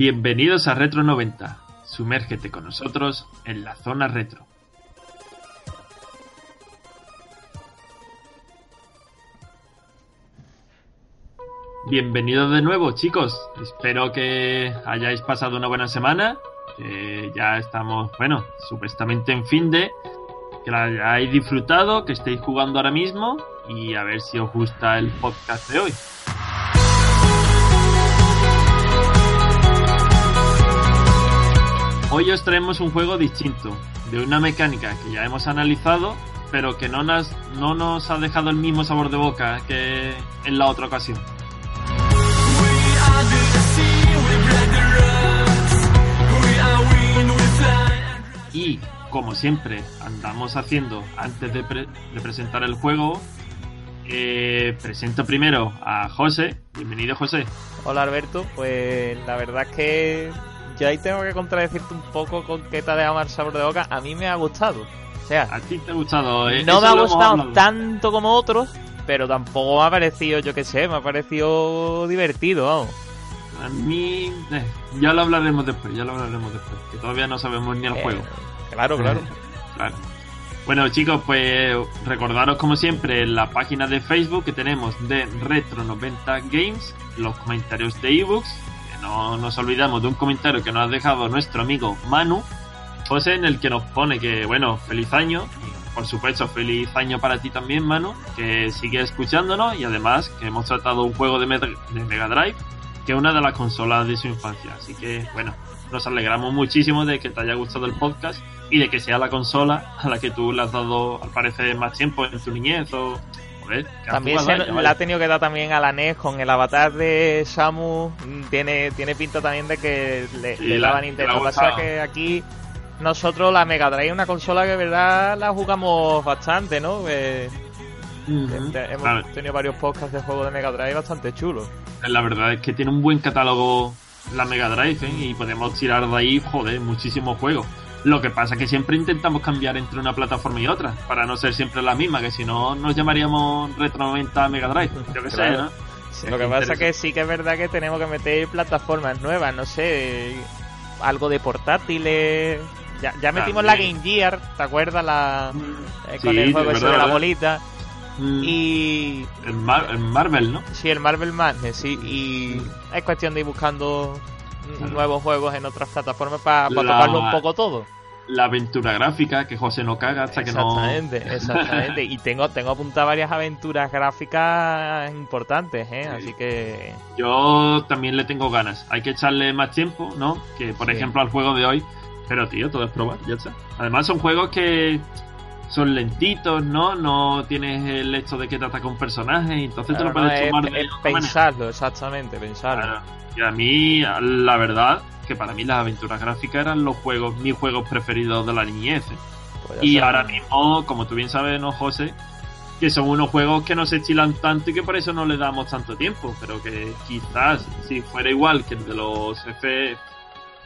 Bienvenidos a Retro 90. Sumérgete con nosotros en la zona retro. Bienvenidos de nuevo, chicos. Espero que hayáis pasado una buena semana. Que ya estamos, bueno, supuestamente en fin de. Que la hayáis disfrutado, que estéis jugando ahora mismo. Y a ver si os gusta el podcast de hoy. Hoy os traemos un juego distinto, de una mecánica que ya hemos analizado, pero que no nos, no nos ha dejado el mismo sabor de boca que en la otra ocasión. Y, como siempre andamos haciendo antes de, pre- de presentar el juego, eh, presento primero a José. Bienvenido, José. Hola Alberto, pues la verdad que yo ahí tengo que contradecirte un poco con que te ha dejado sabor de boca. A mí me ha gustado. O sea, ¿A ti te ha gustado? eh? no Eso me ha gustado tanto como otros, pero tampoco me ha parecido, yo qué sé, me ha parecido divertido, vamos. A mí, eh, ya lo hablaremos después, ya lo hablaremos después, que todavía no sabemos ni el Eh, juego. Claro, claro. Claro. Bueno, chicos, pues recordaros como siempre en la página de Facebook que tenemos de Retro90 Games, los comentarios de ebooks, no nos olvidamos de un comentario que nos ha dejado nuestro amigo Manu, José, en el que nos pone que, bueno, feliz año, por supuesto, feliz año para ti también, Manu, que sigue escuchándonos y además que hemos tratado un juego de, de Mega Drive, que es una de las consolas de su infancia. Así que, bueno, nos alegramos muchísimo de que te haya gustado el podcast y de que sea la consola a la que tú le has dado, al parecer, más tiempo en tu niñez o... También se la ha tenido que dar también a la NES con el avatar de Samu. Mm, Tiene, tiene pinta también de que le, Sí, le la- daba a le Nintendo. Lo que pasa que aquí nosotros la Mega Drive es una consola que de verdad la jugamos bastante, ¿no? Eh, te- hemos Claro, tenido varios podcasts de juegos de Mega Drive bastante chulos. la verdad es que tiene un buen catálogo la Mega Drive ¿eh? y podemos tirar de ahí, joder, muchísimos juegos. Lo que pasa es que siempre intentamos cambiar entre una plataforma y otra, para no ser siempre la misma, que si no nos llamaríamos Retro 90 Mega Drive. Yo que sé, Claro. ¿no? Lo que pasa es que sí que es verdad que tenemos que meter plataformas nuevas, no sé, algo de portátiles. Ya, ya metimos la. Game Gear, ¿te acuerdas? La, eh, con el juego verdad, de la bolita. Mm, Y el, Mar- el Marvel, ¿no? sí, el Marvel Madness, sí. Y es cuestión de ir buscando mm. Nuevos juegos en otras plataformas para La- tocarlo un poco todo. La aventura gráfica, que José no caga hasta que no... Exactamente, exactamente. Y tengo, tengo apuntadas varias aventuras gráficas importantes, ¿eh? Sí. Así que... Yo también le tengo ganas. Hay que echarle más tiempo, ¿no? Que por Sí. ejemplo al juego de hoy. Pero tío, todo es probar, ya está. Además son juegos que son lentitos, ¿no? No tienes el hecho de que te ataca un personaje, entonces te lo puedes tomar es- de es manera. pensarlo, exactamente, pensarlo. Claro. Y a mí, la verdad, que para mí las aventuras gráficas eran los juegos, mis juegos preferidos de la niñez. Pues Y ahora mismo, como tú bien sabes, ¿no, José? Que son unos juegos que no se estilan tanto y que por eso no le damos tanto tiempo. Pero que quizás, si fuera igual que el de los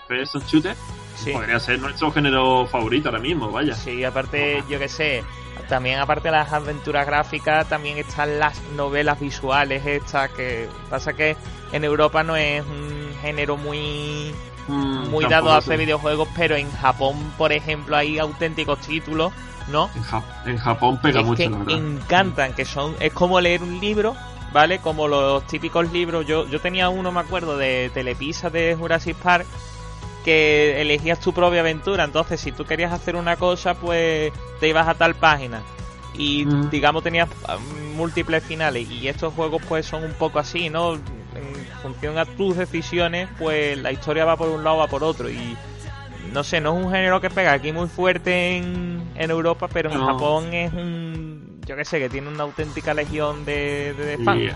FPS Shooter, Sí. podría ser nuestro género favorito ahora mismo, vaya. Sí, aparte, yo que sé, también aparte de las aventuras gráficas, también están las novelas visuales estas, que pasa que en Europa no es un género muy Mm, muy dado a hacer videojuegos, pero en Japón, por ejemplo, hay auténticos títulos, ¿no? En, Ja- en Japón pega es mucho, que la verdad. encantan, que son es como leer un libro, ¿vale? Como los típicos libros. Yo yo tenía uno, me acuerdo, de Telepisa de Jurassic Park que elegías tu propia aventura. Entonces, si tú querías hacer una cosa, pues te ibas a tal página. Y Mm. digamos tenías ah, múltiples finales. Y estos juegos pues son un poco así, ¿no? En función a tus decisiones, pues la historia va por un lado o va por otro. Y no sé, no es un género que pega aquí muy fuerte en, en Europa, pero en No. Japón es un. Yo qué sé, que tiene una auténtica legión de, de, de fans.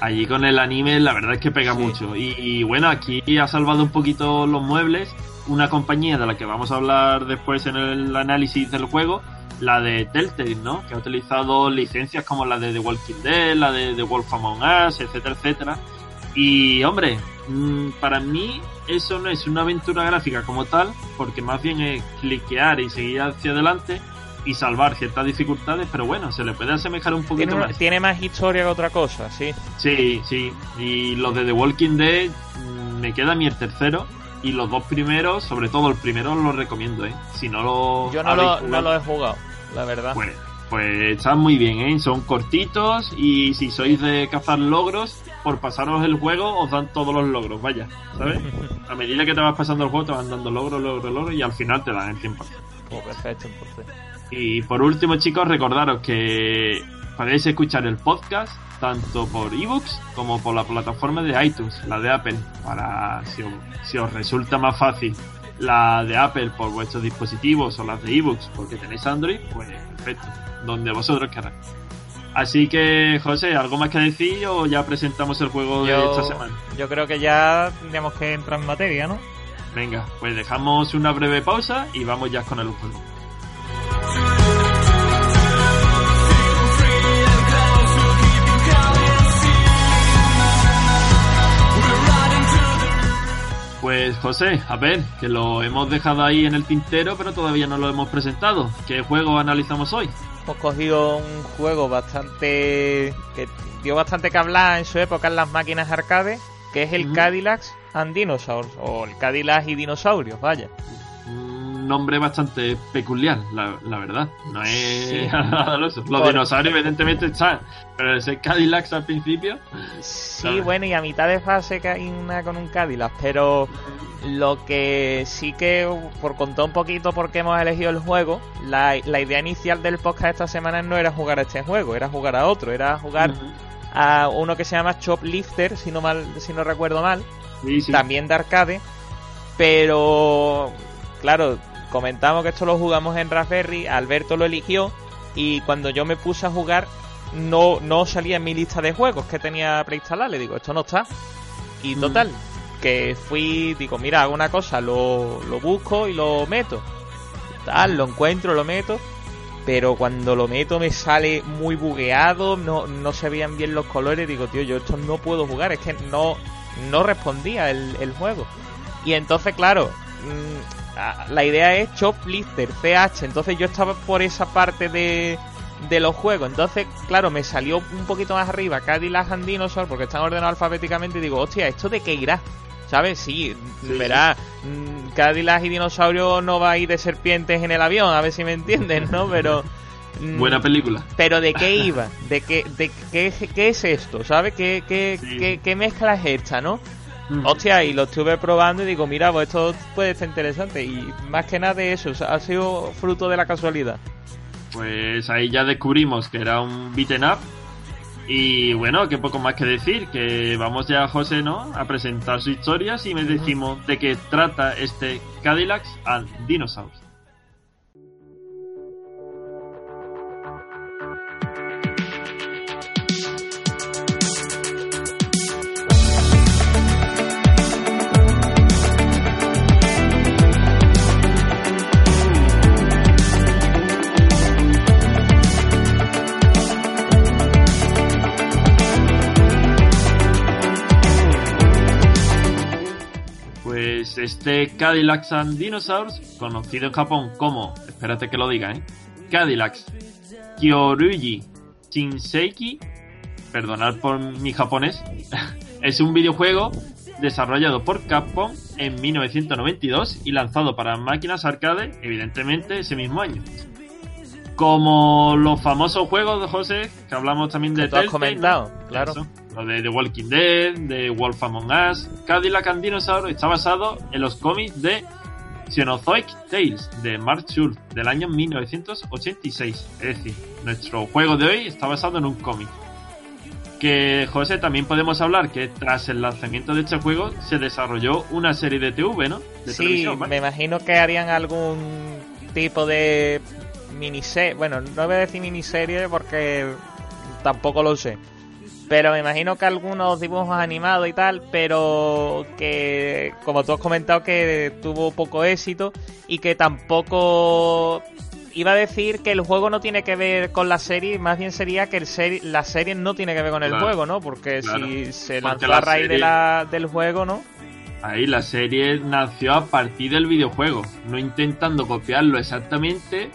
Allí con el anime la verdad es que pega Sí. mucho. Y, y bueno, aquí ha salvado un poquito los muebles una compañía de la que vamos a hablar después en el análisis del juego, la de Telltale, ¿no? Que ha utilizado licencias como la de The Walking Dead, la de The Wolf Among Us, etcétera, etcétera. Y hombre, mm, para mí eso no es una aventura gráfica como tal, porque más bien es cliquear y seguir hacia adelante y salvar ciertas dificultades, pero bueno, se le puede asemejar un poquito Tiene, más. tiene más historia que otra cosa, sí. Sí, sí. Y los de The Walking Dead mm, me queda a mí el tercero. Y los dos primeros, sobre todo el primero, los recomiendo, ¿eh? Si no lo. Yo no lo, jugado, no lo he jugado, la verdad. Pues, pues están muy bien, ¿eh? Son cortitos y si sois de cazar logros, por pasaros el juego os dan todos los logros, vaya, ¿sabes? A medida que te vas pasando el juego te van dando logros, logros, logros y al final te dan el tiempo. Pues perfecto, entonces. Y por último, chicos, recordaros que podéis escuchar el podcast tanto por ebooks como por la plataforma de iTunes, la de Apple, para si os, si os resulta más fácil la de Apple por vuestros dispositivos o las de ebooks porque tenéis Android, pues perfecto, donde vosotros queráis. Así que, José, ¿algo más que decir o ya presentamos el juego de esta semana? yo creo que ya tendríamos que entrar en materia, ¿no? Venga, pues dejamos una breve pausa y vamos ya con el juego. Pues José, a ver, que lo hemos dejado ahí en el tintero, pero todavía no lo hemos presentado. ¿Qué juego analizamos hoy? Hemos cogido un juego bastante. que dio bastante que hablar en su época en las máquinas arcade, que es el. Cadillac and Dinosaurs, o el Cadillac y dinosaurios, vaya. Nombre bastante peculiar, la, la verdad. No es Sí. Los Por- dinosaurios evidentemente están, pero ese Cadillac al principio... Sí, bueno, y a mitad de fase que hay una con un Cadillac, pero lo que sí que, por contar un poquito por qué hemos elegido el juego, la, la idea inicial del podcast esta semana no era jugar a este juego, era jugar a otro, era jugar a uno que se llama Choplifter, si no mal, si no recuerdo mal, Sí, sí. también de arcade, pero claro, comentamos que esto lo jugamos en Raspberry, Alberto lo eligió y cuando yo me puse a jugar no, no salía en mi lista de juegos que tenía preinstalada, le digo, esto no está. Y Mm. total, que fui, digo, mira, hago una cosa, lo, lo busco y lo meto. Tal, lo encuentro, lo meto. Pero cuando lo meto me sale muy bugueado, no, no se veían bien los colores. Digo, tío, yo esto no puedo jugar, es que no, no respondía el, el juego. Y entonces, claro, mm, la idea es Choplifter, CH. Entonces yo estaba por esa parte de, de los juegos. Entonces, claro, me salió un poquito más arriba Cadillac and Dinosaur porque están ordenados alfabéticamente. Y digo, hostia, ¿esto de qué irá? ¿Sabes? Sí, Sí, verá, mm, Cadillac y dinosaurio no va a ir de serpientes en el avión, a ver si me entienden, ¿no? Pero... mm, Buena película. pero de qué iba, de qué, de qué, qué es esto, ¿sabes? ¿Qué, qué, Sí. qué, qué mezcla es esta, no? Mm. Hostia, y lo estuve probando y digo, mira, pues esto puede ser interesante. Y más que nada de eso, o sea, ha sido fruto de la casualidad. Pues ahí ya descubrimos que era un beaten up. Y bueno, qué poco más que decir, que vamos ya, José, ¿no? A presentar su historia y me decimos de qué trata este Cadillac and Dinosaurs. Este Cadillac and Dinosaurs, conocido en Japón como, espérate que lo diga, ¿eh? Cadillac Kyoryuji Shinseiki, perdonad por mi japonés, es un videojuego desarrollado por Capcom en 1992 y lanzado para máquinas arcade, evidentemente, ese mismo año. Como los famosos juegos de José, que hablamos también de tú has comentado, claro. Eso, lo de The Walking Dead, de Wolf Among Us, Cadillac and Dinosaur está basado en los cómics de Xenozoic Tales de Mark Schultz del año 1986. Es decir, nuestro juego de hoy está basado en un cómic. Que, José, también podemos hablar que tras el lanzamiento de este juego se desarrolló una serie de TV, ¿no? De sí, me imagino que harían algún tipo de miniserie. Bueno, no voy a decir miniserie porque tampoco lo sé. Pero me imagino que algunos dibujos animados y tal, pero que, como tú has comentado, que tuvo poco éxito y que tampoco iba a decir que el juego no tiene que ver con la serie, más bien sería que el serie, la serie no tiene que ver con el juego, ¿no? Porque si se lanzó a raíz de la, del juego, ¿no? Ahí la serie nació a partir del videojuego, no intentando copiarlo exactamente,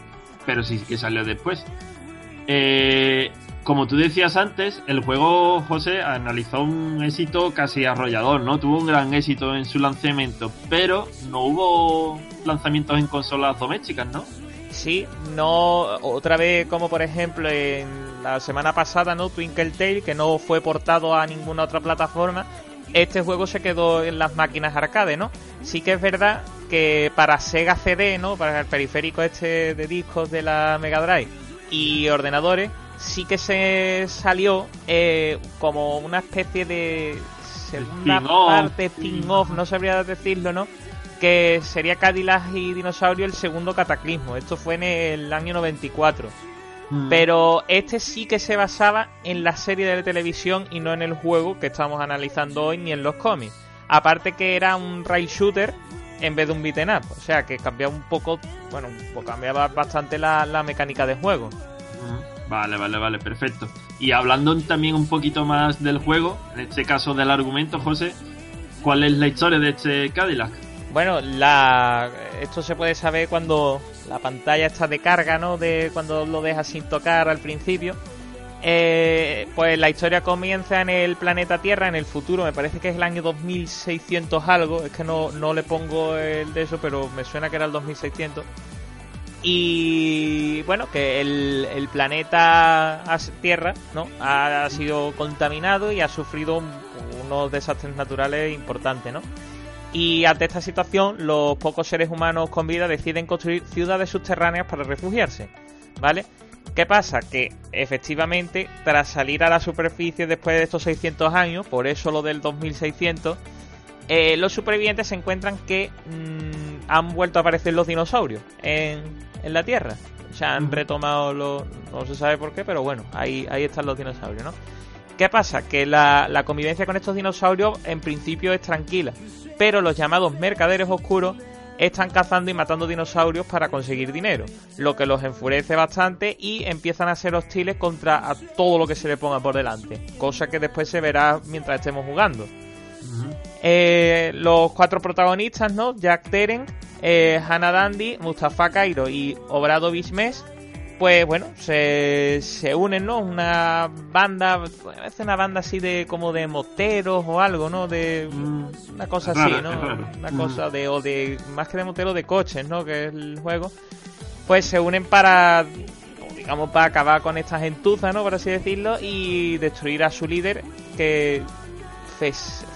pero sí que salió después. Eh, como tú decías antes, el juego, José, analizó un éxito casi arrollador, ¿no? Tuvo un gran éxito en su lanzamiento, pero no hubo lanzamientos en consolas domésticas, ¿no? Sí, no, otra vez como por ejemplo en la semana pasada, ¿no? Twinkle Tail, que no fue portado a ninguna otra plataforma, este juego se quedó en las máquinas arcade, ¿no? Sí que es verdad que para Sega CD, ¿no? Para el periférico este de discos de la Mega Drive y ordenadores, sí que se salió eh, como una especie de segunda parte, spin-off, no sabría decirlo, ¿no? que sería Cadillac y Dinosaurio el segundo cataclismo. Esto fue en el año 94. Mm. Pero este sí que se basaba en la serie de televisión y no en el juego que estamos analizando hoy ni en los cómics. Aparte que era un rail shooter en vez de un beaten up. O sea que cambiaba un poco, bueno, pues cambiaba bastante la, la mecánica de juego. Mm. Vale, vale, vale, perfecto. Y hablando también un poquito más del juego, en este caso del argumento, José, ¿cuál es la historia de este Cadillac? Bueno, la esto se puede saber cuando la pantalla está de carga, ¿no? De cuando lo dejas sin tocar al principio. Eh, pues la historia comienza en el planeta Tierra, en el futuro, me parece que es el año 2600 algo, es que no, no le pongo el de eso, pero me suena que era el 2600. Y bueno, que el, el planeta Tierra ¿no? ha, sido contaminado y ha sufrido unos desastres naturales importantes, ¿no? Y ante esta situación, los pocos seres humanos con vida deciden construir ciudades subterráneas para refugiarse. ¿Vale? ¿Qué pasa? Que efectivamente, tras salir a la superficie después de estos 600 años, por eso lo del 2600, eh, los supervivientes se encuentran que mm, han vuelto a aparecer los dinosaurios en la Tierra. O sea, han retomado los... No se sabe por qué, pero bueno, ahí, ahí están los dinosaurios, ¿no? ¿Qué pasa? Que la, la convivencia con estos dinosaurios en principio es tranquila pero los llamados mercaderes oscuros están cazando y matando dinosaurios para conseguir dinero, lo que los enfurece bastante y empiezan a ser hostiles contra todo lo que se le ponga por delante, cosa que después se verá mientras estemos jugando. Eh, los cuatro protagonistas, ¿no? Jack Teren, eh, Hannah Dandy, Mustafa Cairo y Obrado Bismes pues bueno, se, se unen, ¿no? Una banda, es una banda así de como de moteros o algo, ¿no? De mm, una cosa así, ¿no? Una cosa de, o de, más que de moteros, de coches, ¿no? Que es el juego. Pues se unen para, digamos, para acabar con esta gentuza, ¿no? Por así decirlo, y destruir a su líder, que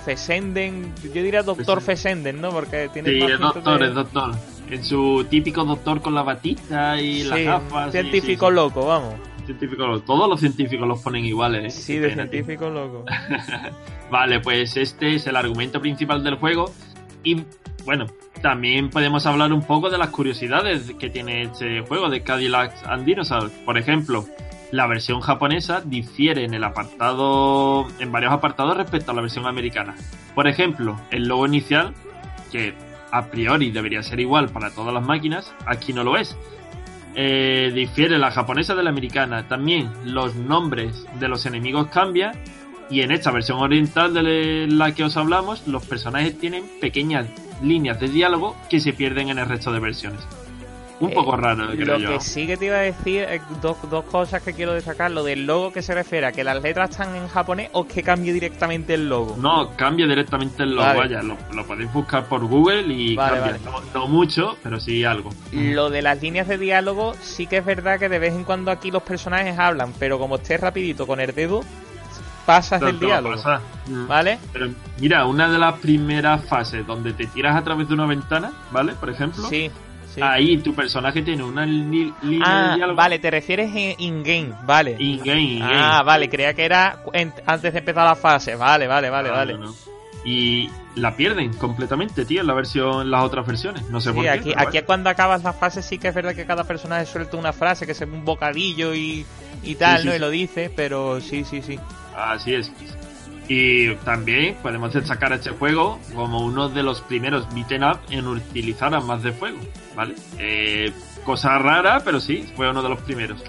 Fesenden, yo diría Doctor Fesenden, ¿no? Porque tiene sí, es doctor, es doctor en su típico doctor con la batita y las gafas. Científico loco, vamos. Científico loco. Todos los científicos los ponen iguales. ¿eh? Sí, de científico loco. vale, pues este es el argumento principal del juego. Y bueno, también podemos hablar un poco de las curiosidades que tiene este juego de Cadillac and Dinosaurs. Por ejemplo, la versión japonesa difiere en el apartado, en varios apartados respecto a la versión americana. Por ejemplo, el logo inicial, que a priori debería ser igual para todas las máquinas, aquí no lo es. Eh, difiere la japonesa de la americana. También los nombres de los enemigos cambian. Y en esta versión oriental de la que os hablamos, los personajes tienen pequeñas líneas de diálogo que se pierden en el resto de versiones un poco raro, creo lo que sí que te iba a decir, dos, dos cosas que quiero destacar. Lo del logo que se refiere a que las letras están en japonés o que cambie directamente el logo. No, cambia directamente el logo, vaya, lo, podéis buscar por Google y cambia. No, mucho, pero sí algo. Lo de las líneas de diálogo, sí que es verdad que de vez en cuando aquí los personajes hablan, pero como estés rapidito con el dedo, pasas del diálogo. ¿Vale? Pero mira, una de las primeras fases donde te tiras a través de una ventana, ¿vale? Por ejemplo. Sí ahí tu personaje tiene una línea ah, de diálogo. Vale, te refieres in-game, vale. In-game, in-game. Ah, vale, creía que era antes de empezar la fase. Vale, vale, vale, vale. Y la pierden completamente, tío, en la versión, en las otras versiones. No sé por qué. Aquí, aquí cuando acabas la fase sí que es verdad que cada personaje suelta una frase, que es un bocadillo y, y tal, ¿no? Y lo dice, pero sí, sí, sí. Así es. Y también podemos destacar este juego como uno de los primeros beaten up en utilizar armas de fuego, ¿vale? Eh, cosa rara, pero sí, fue uno de los primeros.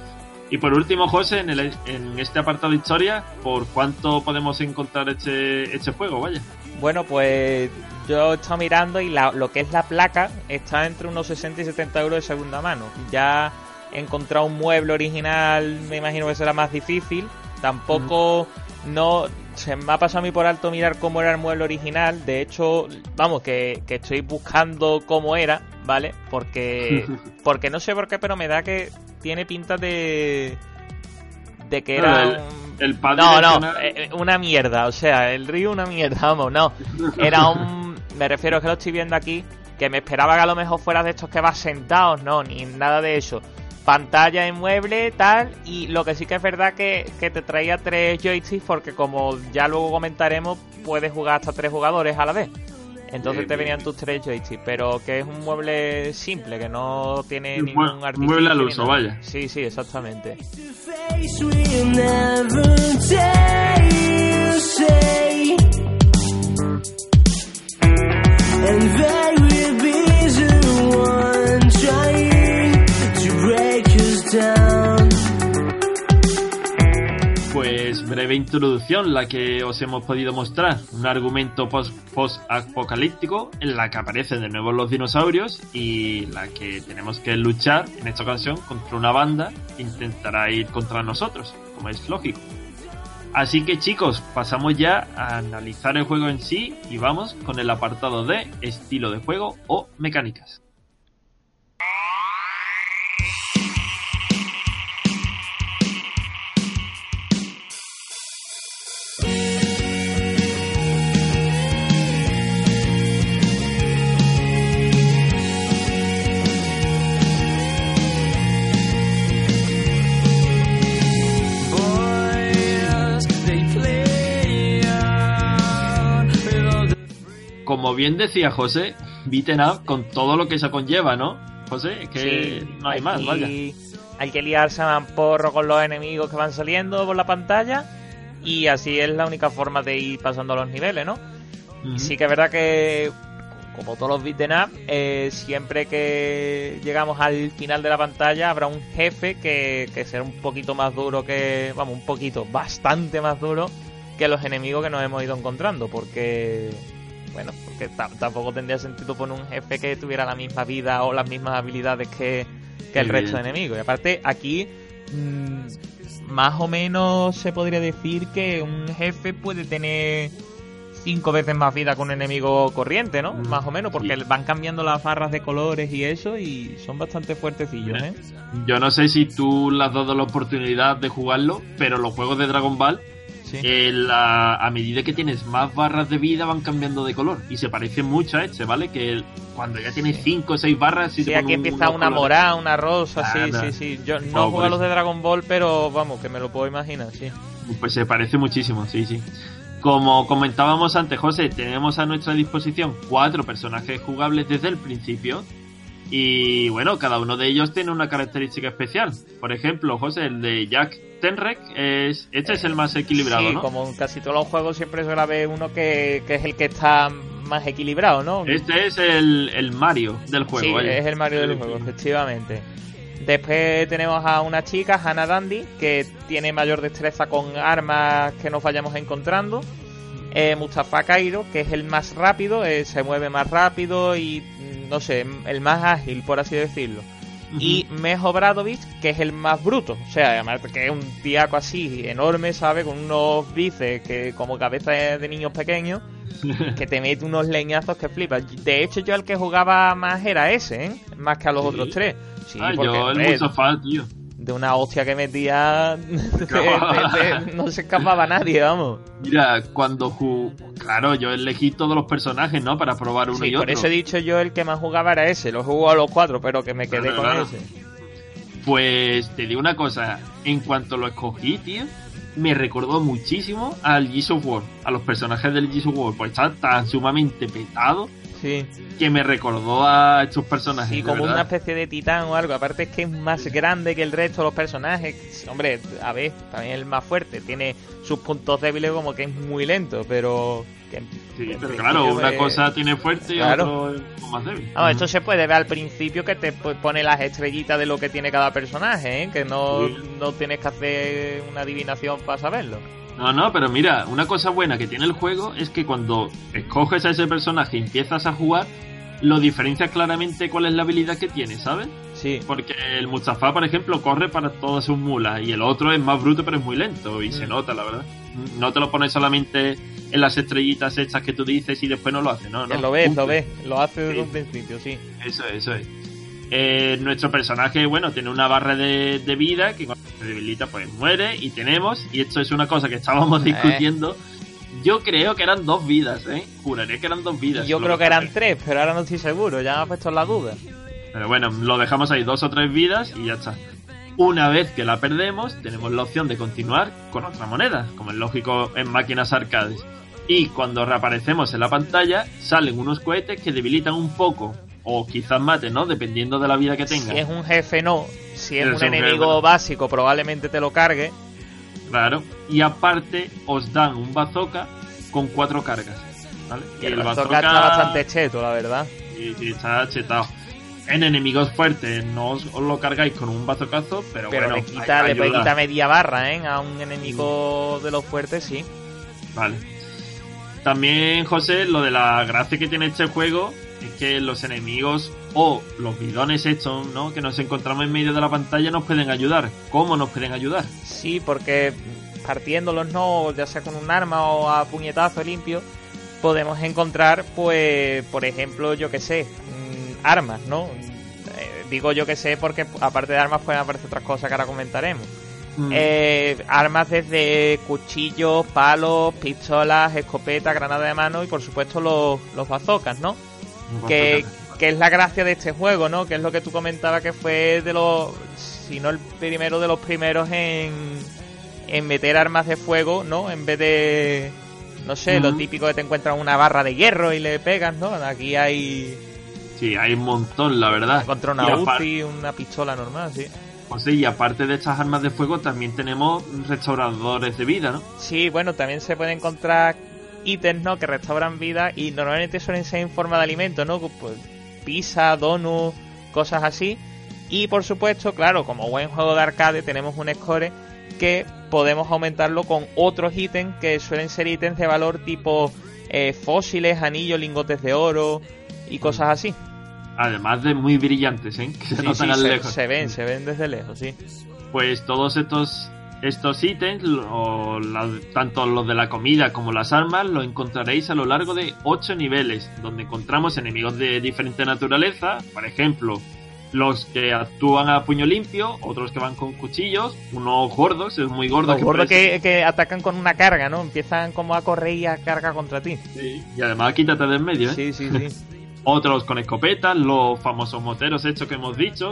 Y por último, José, en, el, en este apartado de historia, ¿por cuánto podemos encontrar este, este juego? Vaya. Bueno, pues yo he estado mirando y lo que es la placa está entre unos 60 y 70 euros de segunda mano. Ya he encontrado un mueble original, me imagino que será más difícil. Tampoco no se me ha pasado a mí por alto mirar cómo era el mueble original. De hecho, vamos, que, estoy buscando cómo era, ¿vale? Porque, porque no sé por qué, pero me da que tiene pinta de de que era el, no no eh, eh, una mierda o sea el río una mierda vamos no era un me refiero a que lo estoy viendo aquí que me esperaba que a lo mejor fuera de estos que vas sentados no ni nada de eso pantalla en mueble, tal, y lo que sí que es verdad que, que te traía tres joysticks porque como ya luego comentaremos, puedes jugar hasta tres jugadores a la vez. Entonces te venían tus tres joysticks, pero que es un mueble simple, que no tiene ningún artículo. Mueble al uso, vaya. Sí, sí, exactamente. Introducción la que os hemos podido mostrar. Un argumento post-apocalíptico en la que aparecen de nuevo los dinosaurios y la que tenemos que luchar en esta ocasión contra una banda que intentará ir contra nosotros, como es lógico. Así que chicos, pasamos ya a analizar el juego en sí y vamos con el apartado de estilo de juego o mecánicas. Como bien decía José, beaten up con todo lo que se conlleva, ¿no? José, es que no hay, más, vaya. Hay que liarse a porro con los enemigos que van saliendo por la pantalla y así es la única forma de ir pasando los niveles, ¿no? Sí que es verdad que, como todos los beaten up, eh, siempre que llegamos al final de la pantalla habrá un jefe que, que será un poquito más duro que, vamos, un poquito, bastante más duro que los enemigos que nos hemos ido encontrando, porque bueno, porque tampoco tendría sentido poner un jefe que tuviera la misma vida o las mismas habilidades que, el resto de enemigos. Y aparte, aquí mm, más o menos se podría decir que un jefe puede tener cinco veces más vida que un enemigo corriente, ¿no? Mm, más o menos, porque van cambiando las barras de colores y eso, y son bastante fuertecillos, ¿eh? Yo no sé si tú le has dado la oportunidad de jugarlo, pero los juegos de Dragon Ball a medida que tienes más barras de vida van cambiando de color y se parece mucho a este, ¿vale? Que cuando ya tienes 5 o 6 barras... Sí, aquí empieza una morada, una rosa, sí, sí, sí. Yo no juego a los de Dragon Ball, pero vamos, que me lo puedo imaginar, sí. Pues se parece muchísimo, sí, sí. Como comentábamos antes, José, tenemos a nuestra disposición cuatro personajes jugables desde el principio. Y bueno, cada uno de ellos tiene una característica especial. Por ejemplo, José, el de Jack Tenrek es este es el más equilibrado, sí, como en casi todos los juegos siempre suele haber uno que, es el que está más equilibrado, ¿no? Este es el, Mario del juego. Sí, es el Mario del juego, efectivamente. Después tenemos a una chica, Hannah Dandy, que tiene mayor destreza con armas que nos vayamos encontrando. Eh, Mustafa Cairo, que es el más rápido, eh, se mueve más rápido y, mm, no sé, el más ágil, por así decirlo y Mejo Bradovich, que es el más bruto. O sea, además que es un tiaco así enorme, ¿sabes? Con unos bíceps que como cabeza de niños pequeños, que te mete unos leñazos que flipas. De hecho, yo el que jugaba más era ese, ¿eh? Más que a los otros tres. Sí, ah, porque, yo el tío. De una hostia que metía. de- de- de- no se escapaba nadie, vamos. Mira, cuando ju... Claro, yo elegí todos los personajes, ¿no? Para probar uno Sí, y por otro. eso he dicho yo el que más jugaba era ese. Lo jugó a los cuatro, pero que me quedé Claro, con claro. ese. Pues te digo una cosa, en cuanto lo escogí, tío, me recordó muchísimo al Gears of War, a los personajes del Gears of War, pues está tan sumamente petado Sí, que me recordó a estos personajes. sí como una especie de titán o algo. Aparte es que es más grande que el resto de los personajes. Hombre, a ver, también es el más fuerte. Tiene sus puntos débiles como que es muy lento, pero... Que Sí, pero claro, una es- cosa tiene fuerte y Claro. otro es más débil. Esto se puede ver al principio que te pone las estrellitas de lo que tiene cada personaje, ¿eh? que no, Sí. no tienes que hacer una adivinación para saberlo. No, no, pero mira, una cosa buena que tiene el juego es que cuando escoges a ese personaje y empiezas a jugar, lo diferencias claramente cuál es la habilidad que tiene, ¿sabes? Sí, Porque el Mustafa, por ejemplo, corre para todas sus mulas y el otro es más bruto pero es muy lento y se Mm. nota, la verdad. No te lo pones solamente en las estrellitas estas que tú dices y después no lo hace, no, no. lo ves, lo ves, lo hace desde Sí. un principio, sí. Eso es, eso es. Eh, nuestro personaje, bueno, tiene una barra de, de vida que cuando se debilita pues muere y tenemos, y esto es una cosa que estábamos Eh. discutiendo, yo creo que eran dos vidas, ¿eh? Juraré que eran dos vidas. Yo creo que eran tres, pero ahora no estoy seguro, ya me ha puesto en la duda. Pero bueno, lo dejamos ahí dos o tres vidas y ya está. Una vez que la perdemos, tenemos la opción de continuar con otra moneda, como es lógico en máquinas arcades. Y cuando reaparecemos en la pantalla, salen unos cohetes que debilitan un poco, o quizás maten, ¿no? Dependiendo de la vida que tenga. Si es un jefe, no. Si es Es un enemigo básico, probablemente te lo cargue. Claro. Y aparte, os dan un bazooka con cuatro cargas. ¿vale? Y el bazooka está bastante cheto, la verdad. Sí, sí, está chetado. En enemigos fuertes no os, os lo cargáis con un bazookazo, pero, Pero bueno, le quita, le puede quitar media barra, ¿eh? A un enemigo de los fuertes, sí. Vale. También, José, lo de la gracia que tiene este juego es que los enemigos o los bidones estos, ¿no? Que nos encontramos en medio de la pantalla nos pueden ayudar. ¿Cómo nos pueden ayudar? Sí, porque partiéndolos, ¿no? Ya sea con un arma o a puñetazo limpio, podemos encontrar, pues, por ejemplo, yo que sé, mm, armas, ¿no? Eh, digo yo que sé porque aparte de armas pueden aparecer otras cosas que ahora comentaremos. Mm. Eh, armas desde cuchillos, palos, pistolas, escopetas, granadas de mano y por supuesto los, los bazookas, ¿no? Que, que es la gracia de este juego, ¿no? Que es lo que tú comentabas que fue de los, si no el primero de los primeros en, en meter armas de fuego, ¿no? En vez de, no sé, lo típico que te encuentras una barra de hierro y le pegas, ¿no? Aquí hay Sí, hay un montón, la verdad. contra Y una UCI, una pistola normal, sí. José, y aparte de estas armas de fuego, también tenemos restauradores de vida, ¿no? Sí, bueno, también se pueden encontrar ítems, ¿no? Que restauran vida y normalmente suelen ser en forma de alimento, ¿no? Pues pizza, donut, cosas así. Y por supuesto, claro, como buen juego de arcade tenemos un score que podemos aumentarlo con otros ítems que suelen ser ítems de valor tipo eh, fósiles, anillos, lingotes de oro y cosas así. Además de muy brillantes, ¿eh? Que se Sí, notan sí, se, lejos. se ven, se ven desde lejos, sí. Pues todos estos estos ítems, o la- tanto los de la comida como las armas, los encontraréis a lo largo de 8 niveles, donde encontramos enemigos de diferente naturaleza, por ejemplo, los que actúan a puño limpio, otros que van con cuchillos, unos gordos, es muy gordo Los gordos parece- que, que atacan con una carga, ¿no? Empiezan como a correr y a carga contra ti. Sí, Y además quítate de en medio, ¿eh? Sí, sí, sí. Otros con escopetas, los famosos moteros estos que hemos dicho,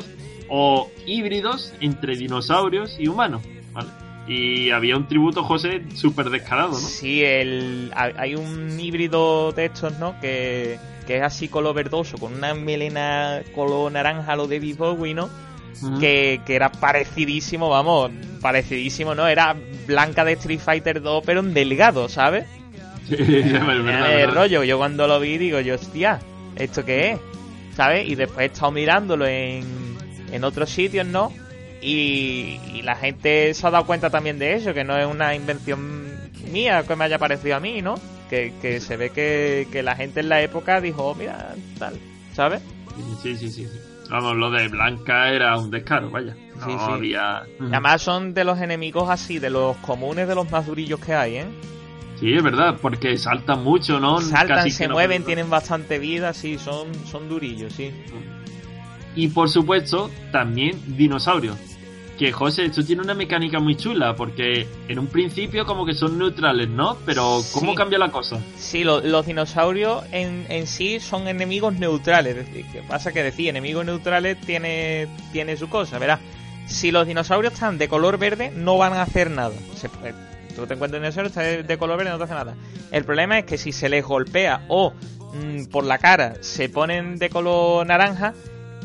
o híbridos entre dinosaurios y humanos, ¿vale? Y había un tributo, José, súper descarado, ¿no? Sí, el, hay un híbrido de estos, ¿no? Que, que es así color verdoso, con una melena color naranja lo de David Bowie, ¿no? Que, que era parecidísimo, vamos, parecidísimo, ¿no? Era blanca de Street Fighter 2, pero en delgado, ¿sabes? Sí, verdad. rollo. Yo cuando lo vi digo, yo, hostia, ¿esto qué es? ¿Sabes? Y después he estado mirándolo en, en otros sitios, ¿no? Y, y la gente se ha dado cuenta también de eso, que no es una invención mía que me haya parecido a mí, ¿no? Que, que se ve que, que la gente en la época dijo, "Oh, mira, tal, ¿sabes? Sí, sí, sí, sí. Vamos, lo de Blanca era un descaro, vaya. No Sí, sí. había... Además son de los enemigos así, de los comunes, de los más durillos que hay, ¿eh? Sí, es verdad, porque saltan mucho, ¿no? Saltan, Casi se no mueven, tienen bastante vida, sí, son, son durillos, sí. Y por supuesto, también dinosaurios. Que José, esto tiene una mecánica muy chula, porque en un principio como que son neutrales, ¿no? Pero ¿cómo Sí. cambia la cosa? Sí, lo- los dinosaurios en, en sí son enemigos neutrales. Es decir, que pasa que decir enemigos neutrales tiene, tiene su cosa, verás. Si los dinosaurios están de color verde, no van a hacer nada. Se- tú te encuentras un dinosaurio, está de, de color verde, no te hace nada. El problema es que si se les golpea o mm, por la cara se ponen de color naranja,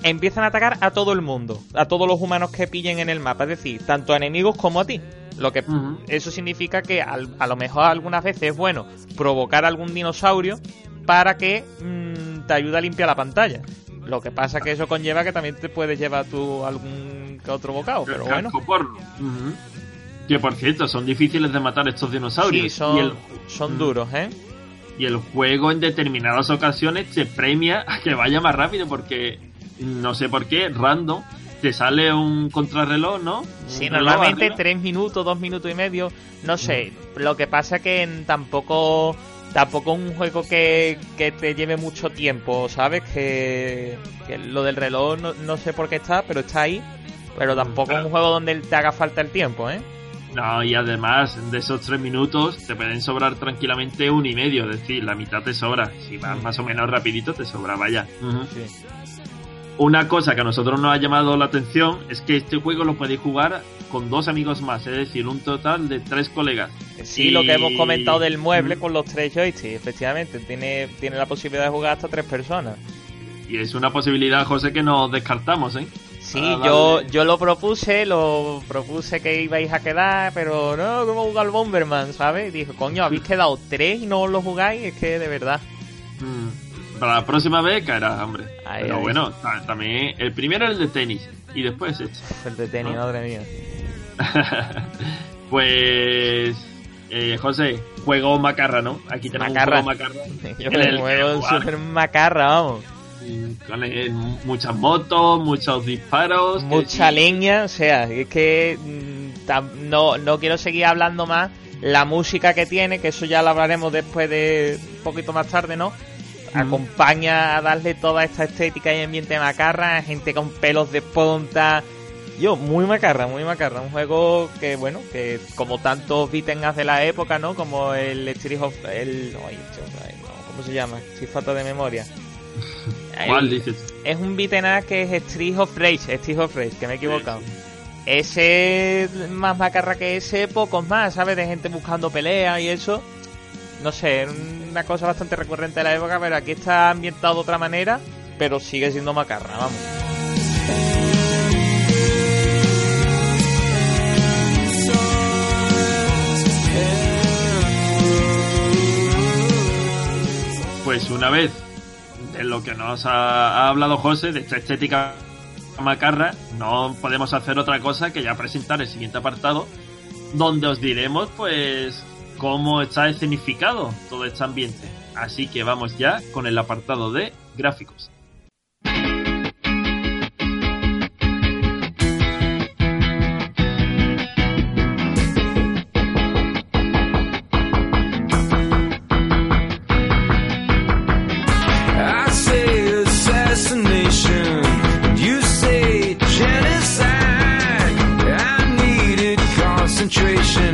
empiezan a atacar a todo el mundo, a todos los humanos que pillen en el mapa, es decir, tanto a enemigos como a ti. Lo que eso significa que al- a lo mejor algunas veces es bueno provocar algún dinosaurio para que mm, te ayude a limpiar la pantalla. Lo que pasa que eso conlleva que también te puedes llevar tú algún que otro bocado, pero bueno. Que por cierto, son difíciles de matar estos dinosaurios. Sí, son, y, el, son Mm. duros, ¿eh? y el juego en determinadas ocasiones te premia a que vaya más rápido porque no sé por qué, random, te sale un contrarreloj, ¿no? Sí, normalmente arriba. tres minutos, dos minutos y medio, no sé. Lo que pasa es que tampoco tampoco es un juego que, que te lleve mucho tiempo, ¿sabes? Que, que lo del reloj no, no sé por qué está, pero está ahí. Pero tampoco es un juego donde te haga falta el tiempo, ¿eh? No, y además de esos tres minutos te pueden sobrar tranquilamente un y medio, es decir, la mitad te sobra. Si vas más o menos rapidito te sobra, vaya. Sí. Una cosa que a nosotros nos ha llamado la atención es que este juego lo podéis jugar con dos amigos más, es decir, un total de tres colegas. Sí, lo que hemos comentado del mueble Mm. con los tres joysticks, efectivamente, tiene, tiene la posibilidad de jugar hasta tres personas. Y es una posibilidad, José, que nos descartamos, ¿eh? Sí, Ah, yo, vale. yo lo propuse, lo propuse que ibais a quedar, pero no, ¿cómo jugar al Bomberman, ¿sabes? Y dije, coño, habéis quedado tres y no lo jugáis, es que de verdad. Mm. Para la próxima vez caerá, hombre. Ahí, Pero ahí. bueno, ta- también el primero es el de tenis y después este. El de tenis, ¿No? madre mía. pues, eh, José, juego macarra, ¿no? Aquí tenemos Macarra. un juego macarra. Yo En el que muevo jugar. súper macarra, vamos. Con eh, muchas motos, muchos disparos. que Mucha sí. leña, o sea, es que mm, no, no quiero seguir hablando más. La música que tiene, que eso ya lo hablaremos después de un poquito más tarde, ¿no? Acompaña a darle toda esta estética y ambiente macarra, gente con pelos de punta. Yo, muy macarra, muy macarra. Un juego que, bueno, que como tantos beaten de la época, ¿no? Como el Street of... El, no, ¿Cómo se llama? Estoy falta de memoria. ¿Cuál El- dices? es un beaten up que es Street of Rage, Street of Rage, que me he equivocado. Ese más macarra que ese, pocos más, ¿sabes? De gente buscando peleas y eso. No sé, una cosa bastante recurrente de la época, pero aquí está ambientado de otra manera, pero sigue siendo macarra, vamos. Pues una vez de lo que nos ha, ha hablado José, de esta estética macarra, no podemos hacer otra cosa que ya presentar el siguiente apartado, donde os diremos pues cómo está escenificado todo este ambiente. Así que vamos ya con el apartado de gráficos. I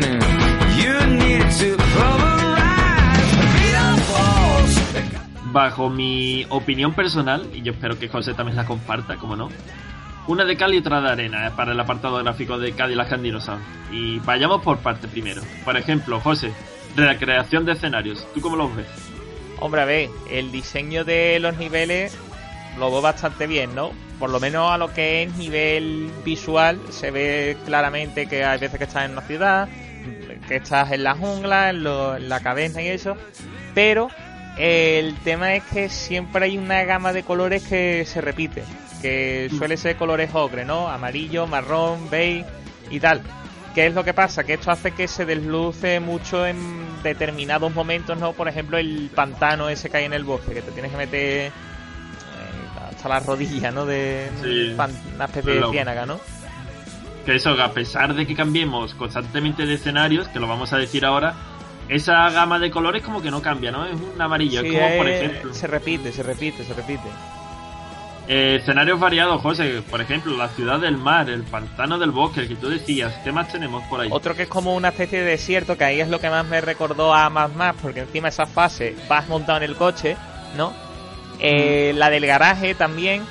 Bajo mi opinión personal, y yo espero que José también la comparta, como no, una de cal y otra de arena eh, para el apartado gráfico de Cadillac and Dinosaur. Y vayamos por parte primero. Por ejemplo, José, recreación de escenarios. ¿Tú cómo los ves? Hombre, a ver, el diseño de los niveles lo veo bastante bien, ¿no? Por lo menos a lo que es nivel visual, se ve claramente que hay veces que estás en una ciudad, que estás en la jungla, en, en la caverna y eso. Pero el tema es que siempre hay una gama de colores que se repite, que suele ser colores ocre, ¿no? Amarillo, marrón, beige y tal. ¿Qué es lo que pasa? Que esto hace que se desluce mucho en determinados momentos, ¿no? Por ejemplo, el pantano ese que hay en el bosque, que te tienes que meter eh, hasta las rodillas, ¿no? De Sí. una especie de ciénaga, ¿no? Que eso, a pesar de que cambiemos constantemente de escenarios, que lo vamos a decir ahora, esa gama de colores como que no cambia, ¿no? Es un amarillo, Sí, es como por ejemplo. Se repite, se repite, se repite. Eh, escenarios variados, José. Por ejemplo, la ciudad del mar, el pantano del bosque, el que tú decías. ¿Qué más tenemos por ahí? Otro que es como una especie de desierto, que ahí es lo que más me recordó a Mad Max, porque encima esa fase vas montado en el coche, ¿no? Eh, La del garaje también,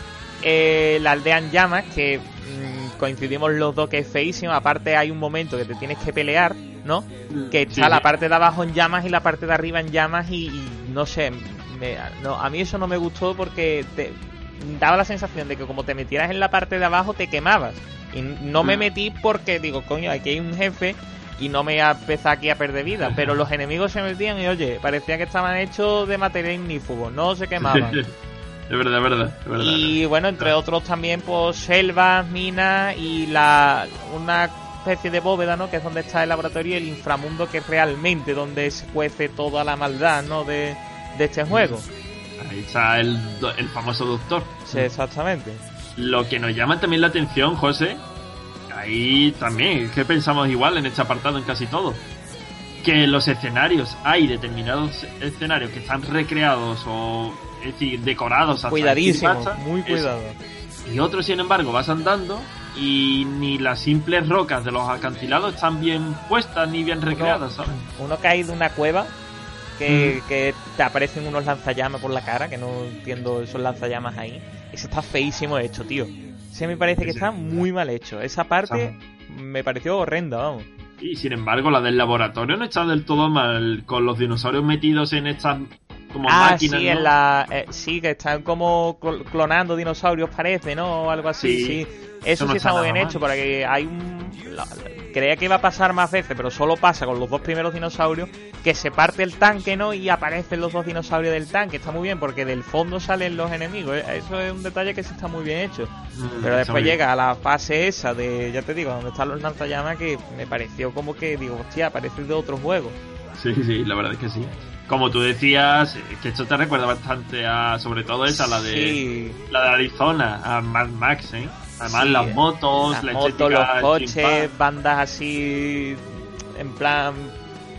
eh, la aldea en llamas, que mm, coincidimos los dos que es feísimo. Aparte hay un momento que te tienes que pelear, ¿no? Que está Sí, la parte de abajo en llamas y la parte de arriba en llamas y, y no sé, me- no, a mí eso no me gustó porque te daba la sensación de que como te metieras en la parte de abajo te quemabas. Y no me Mm. metí porque digo, coño, aquí hay un jefe y no me voy a empezar aquí a perder vida. Pero los enemigos se metían y oye, parecía que estaban hechos de material ignífugo, no se quemaban. es verdad, es verdad, es verdad. Y bueno, entre otros también, pues selvas, minas y la una especie de bóveda, ¿no? Que es donde está el laboratorio y el inframundo, que es realmente donde se cuece toda la maldad, ¿no? De, de este juego. Ahí está el, el famoso doctor. Sí, exactamente. Lo que nos llama también la atención, José, ahí también, es que pensamos igual en este apartado en casi todo, que en los escenarios hay determinados escenarios que están recreados o, es decir, decorados hasta Cuidadísimo, muy eso. cuidado. Y otros, sin embargo, vas andando y ni las simples rocas de los acantilados están bien puestas ni bien recreadas, ¿sabes? Uno hay de una cueva que, que te aparecen unos lanzallamas por la cara, que no entiendo esos lanzallamas ahí. Ese está feísimo hecho, tío. Ese me parece que Sí. está muy mal hecho. Esa parte me pareció horrenda, vamos. Y sin embargo, la del laboratorio no está del todo mal, con los dinosaurios metidos en estas como ah, máquinas. sí, ¿no? en la, eh, sí, que están como cl- clonando dinosaurios, parece, ¿no? O algo así, Sí. sí. Eso Eso no sí está muy bien mal. hecho, porque hay un... la- creía que iba a pasar más veces, pero solo pasa con los dos primeros dinosaurios, que se parte el tanque, ¿no? Y aparecen los dos dinosaurios del tanque. Está muy bien, porque del fondo salen los enemigos. eh, Eso es un detalle que sí está muy bien hecho. Mm, Pero después llega a la fase esa de, ya te digo, donde están los lanzallamas, que me pareció como que, digo, hostia, parece de otro juego. Sí, sí, la verdad es que sí. Como tú decías, que esto te recuerda bastante a, sobre todo esa, la de, Sí, la de Arizona, a Mad Max, ¿eh? Además, Sí, las motos, las la motos, los coches, bandas así, en plan,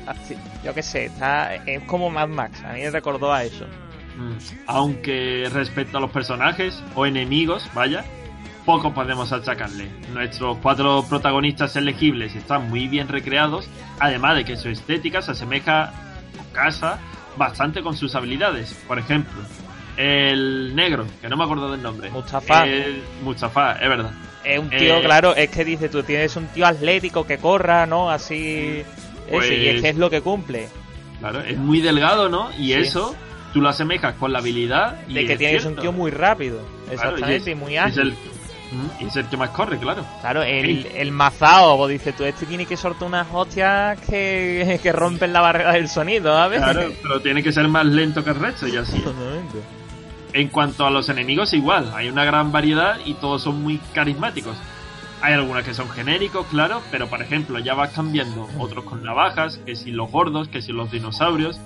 así, yo qué sé, está, es como Mad Max, a mí me recordó a eso. Mm. Aunque respecto a los personajes o enemigos, vaya, poco podemos achacarle. Nuestros cuatro protagonistas elegibles están muy bien recreados, además de que su estética se asemeja o casa bastante con sus habilidades. Por ejemplo, el negro, que no me acuerdo del nombre. Mustafa. El Mustafa, es verdad. Es un tío, Eh, claro, es que dice, tú tienes un tío atlético que corra, ¿no? Así, Pues- ese, y es que es lo que cumple, Claro, es muy delgado, ¿no? Y Sí. eso tú lo asemejas con la habilidad. Y de que es tienes un tío muy rápido, Claro, exactamente, y, es- muy es ágil. el, Mm, y es el que más corre, claro. Claro, el, Sí. el mazao, vos dices tú, este tiene que soltar unas hostias que, que rompen la barrera del sonido, ¿sabes? Claro, pero tiene que ser más lento que el resto y así. Totalmente. En cuanto a los enemigos, igual, hay una gran variedad y todos son muy carismáticos. Hay algunos que son genéricos, claro, pero por ejemplo, ya vas cambiando otros con navajas, que si los gordos, que si los dinosaurios.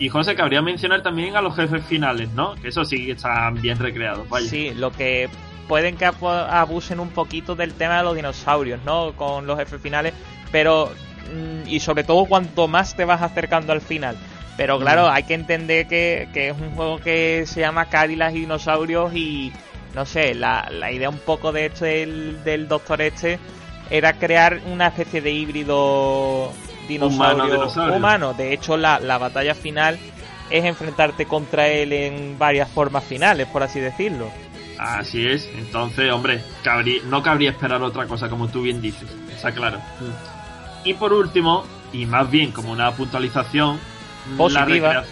Y José, cabría mencionar también a los jefes finales, ¿no? Que eso sí que están bien recreados. Sí, lo que pueden que abusen un poquito del tema de los dinosaurios, ¿no? Con los jefes finales, pero mm, y sobre todo cuanto más te vas acercando al final. Pero claro, Mm. hay que entender que, que es un juego que se llama Cadillac y dinosaurios y no sé, la, la idea un poco de este del, del doctor este era crear una especie de híbrido dinosaurio humano. De hecho, la, la batalla final es enfrentarte contra él en varias formas finales, por así decirlo. Así es, entonces, hombre, cabrí- no cabría esperar otra cosa, como tú bien dices, está claro. Y por último, y más bien como una puntualización, Positiva.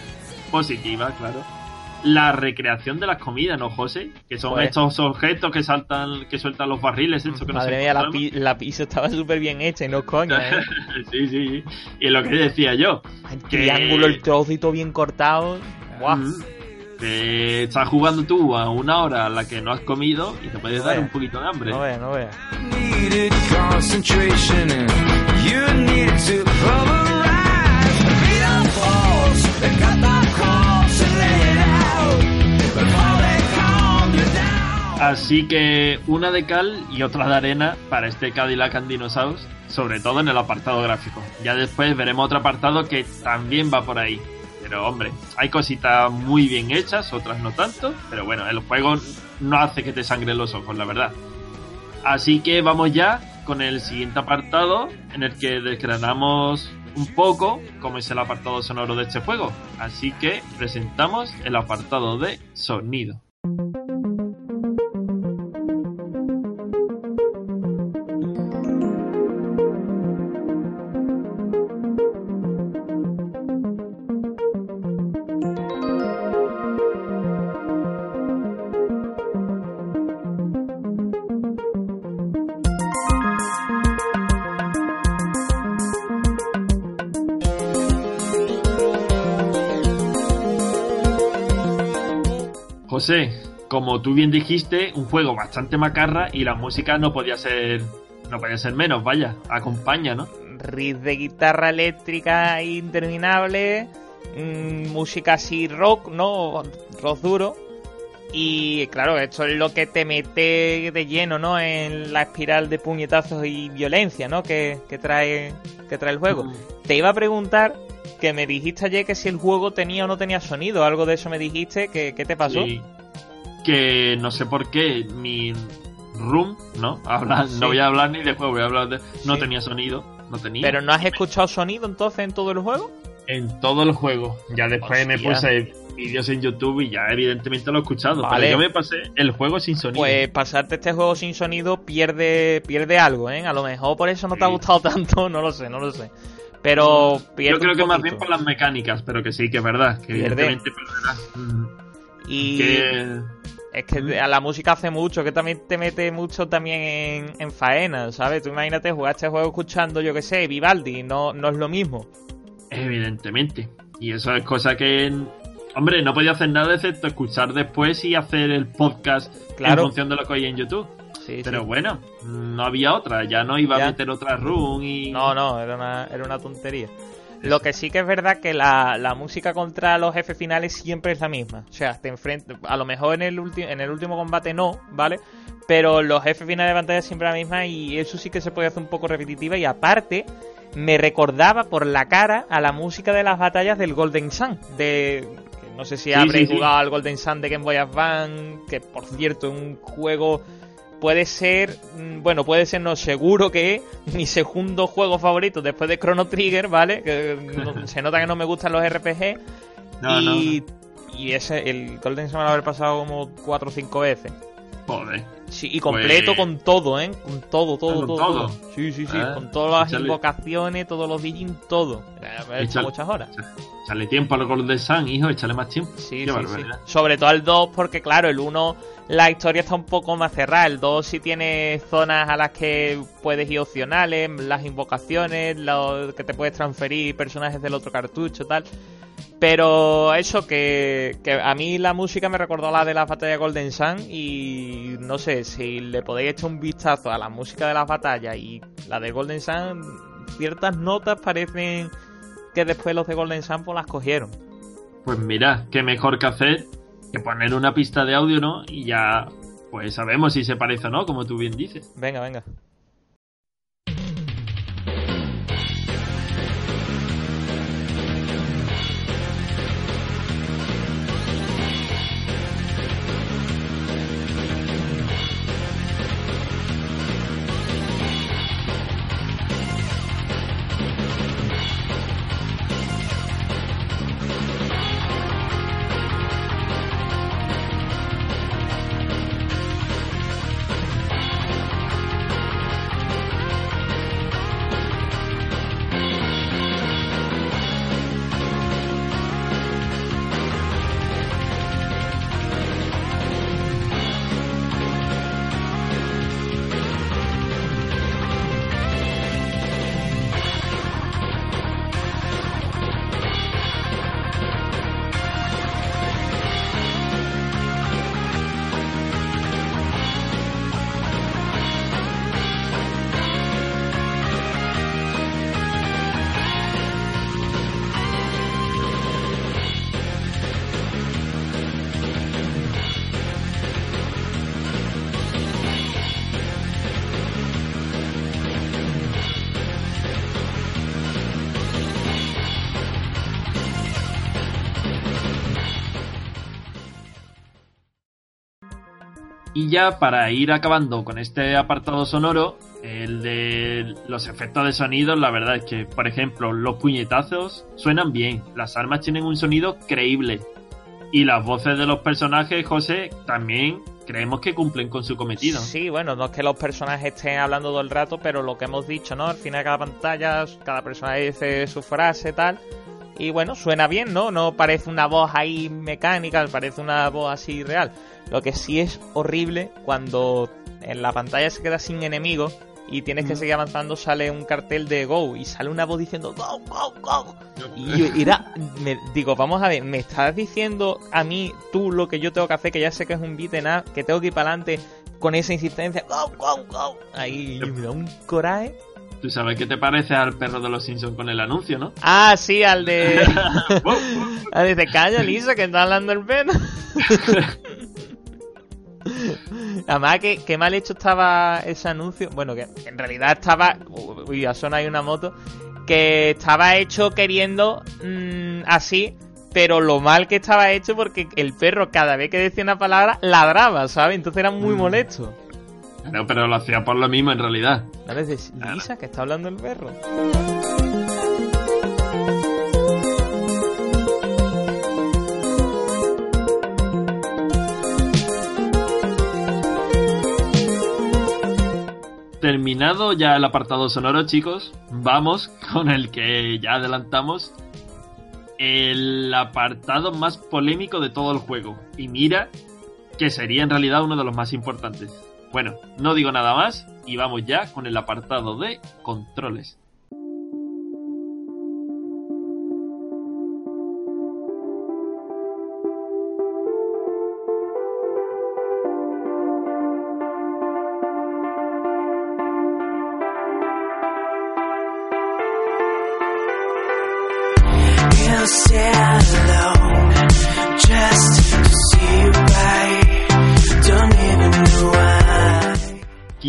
positiva, claro. La recreación de las comidas, ¿no, José? Que son Pues- estos objetos que saltan, que sueltan los barriles, esto que Madre mía, la, pi- la pizza estaba súper bien hecha y no coña, ¿eh? sí, sí. Y lo que decía yo, El Que- triángulo, el trocito bien cortado. Guau. mm, que estás jugando tú a una hora a la que no has comido y te puedes No dar veas. un poquito de hambre. No veas, no veas. Así que una de cal y otra de arena para este Cadillac and Dinosaurs, sobre todo en el apartado gráfico. Ya después veremos otro apartado que también va por ahí. Pero hombre, hay cositas muy bien hechas, otras no tanto. Pero bueno, el juego no hace que te sangren los ojos, la verdad. Así que vamos ya con el siguiente apartado en el que desgranamos un poco cómo es el apartado sonoro de este juego. Así que presentamos el apartado de sonido. José, como tú bien dijiste, un juego bastante macarra y la música no podía ser no podía ser menos, vaya, acompaña, ¿no? Riff de guitarra eléctrica interminable, mm, música así rock, ¿no? Rock duro. Y claro, esto es lo que te mete de lleno, ¿no? En la espiral de puñetazos y violencia, ¿no? Que, que trae, que trae el juego. Mm. Te iba a preguntar que me dijiste ayer que si el juego tenía o no tenía sonido, algo de eso me dijiste, que, ¿qué te pasó? Sí. Que no sé por qué mi room, ¿no? Habla- Sí. No voy a hablar ni de juego, voy a hablar de... No Sí. tenía sonido, no tenía. Pero no has escuchado sonido entonces en todo el juego? En todo el juego. Ya después me Hostia. puse vídeos en YouTube y ya evidentemente lo he escuchado. Vale. Pero yo me pasé el juego sin sonido. Pues pasarte este juego sin sonido pierde, pierde algo, ¿eh? A lo mejor por eso no te ha gustado tanto, no lo sé, no lo sé. Pero pierde Yo creo que más bien por las mecánicas, pero que sí, que es verdad. Que Pierde. evidentemente perderás. Mm. Y Que... es que a la música hace mucho, que también te mete mucho también en, en faena, ¿sabes? Tú imagínate jugar este juego escuchando, yo que sé, Vivaldi, no, no es lo mismo. Evidentemente. Y eso es cosa que. Hombre, no podía hacer nada excepto escuchar después y hacer el podcast Claro. en función de lo que oía en YouTube. Sí, Pero sí. bueno, no había otra. Ya no iba Ya. a meter otra run y. No, no, era una, era una tontería. Lo que sí que es verdad que la, la música contra los jefes finales siempre es la misma. O sea, te enfrentas. A lo mejor en el, ulti- en el último combate no, ¿vale? Pero los jefes finales de pantalla es siempre la misma y eso sí que se puede hacer un poco repetitiva. Y aparte, me recordaba por la cara a la música de las batallas del Golden Sun. De. No sé si Sí, habréis sí, sí. jugado al Golden Sun de Game Boy Advance, que por cierto es un juego puede ser, mm, bueno, puede ser, no, seguro que es mi segundo juego favorito después de Chrono Trigger, ¿vale? Que no- se nota que no me gustan los RPG. No, no, y, y ese, el Golden Sun me lo haber pasado como cuatro o cinco veces. Joder. Sí, y completo Pues- con todo, ¿eh? Con todo, todo, con todo, todo. todo. Sí, sí, sí, Ah, con todas las invocaciones, todos los digins, todo. He hecho muchas horas. Échale tiempo al Golden Sun, hijo, échale más tiempo. Sí, Qué sí, sí. Sobre todo el 2, porque claro, el 1, la historia está un poco más cerrada. El 2 sí tiene zonas a las que puedes ir opcionales, las invocaciones, lo que te puedes transferir personajes del otro cartucho, tal. Pero eso, que, que a mí la música me recordó a la de la batalla de Golden Sun y no sé, si le podéis echar un vistazo a la música de las batallas y la de Golden Sun, ciertas notas parecen que después los de Golden Sun pues las cogieron. Pues mira, qué mejor que hacer que poner una pista de audio, ¿no? Y ya, pues sabemos si se parece o no, como tú bien dices. Venga, venga. Y ya para ir acabando con este apartado sonoro, el de los efectos de sonido, la verdad es que, por ejemplo, los puñetazos suenan bien, las armas tienen un sonido creíble. Y las voces de los personajes, José, también creemos que cumplen con su cometido. Sí, bueno, no es que los personajes estén hablando todo el rato, pero lo que hemos dicho, ¿no? Al final de cada pantalla, cada personaje dice su frase, tal. Y bueno, suena bien, ¿no? No parece una voz ahí mecánica, parece una voz así real. Lo que sí es horrible cuando en la pantalla se queda sin enemigos y tienes que seguir avanzando, sale un cartel de Go y sale una voz diciendo Go, Go, Go. Y yo era, me, digo, vamos a ver, me estás diciendo a mí tú lo que yo tengo que hacer, que ya sé que es un beat en up, que tengo que ir para adelante con esa insistencia, Go, Go, Go. Ahí me da un coraje. Tú sabes qué te parece al perro de los Simpsons con el anuncio, ¿no? Ah, sí, al de. al de te calla, Lisa, que está hablando el perro. Además, que, que mal hecho estaba ese anuncio. Bueno, que en realidad estaba. Uy, a zona hay una moto. Que estaba hecho queriendo mm, así, pero lo mal que estaba hecho porque el perro cada vez que decía una palabra ladraba, ¿sabes? Entonces era muy Mm. molesto. No, pero lo hacía por lo mismo en realidad. Lisa, que está hablando el perro. Terminado ya el apartado sonoro, chicos, vamos con el que ya adelantamos. El apartado más polémico de todo el juego. Y mira que sería en realidad uno de los más importantes. Bueno, no digo nada más y vamos ya con el apartado de controles.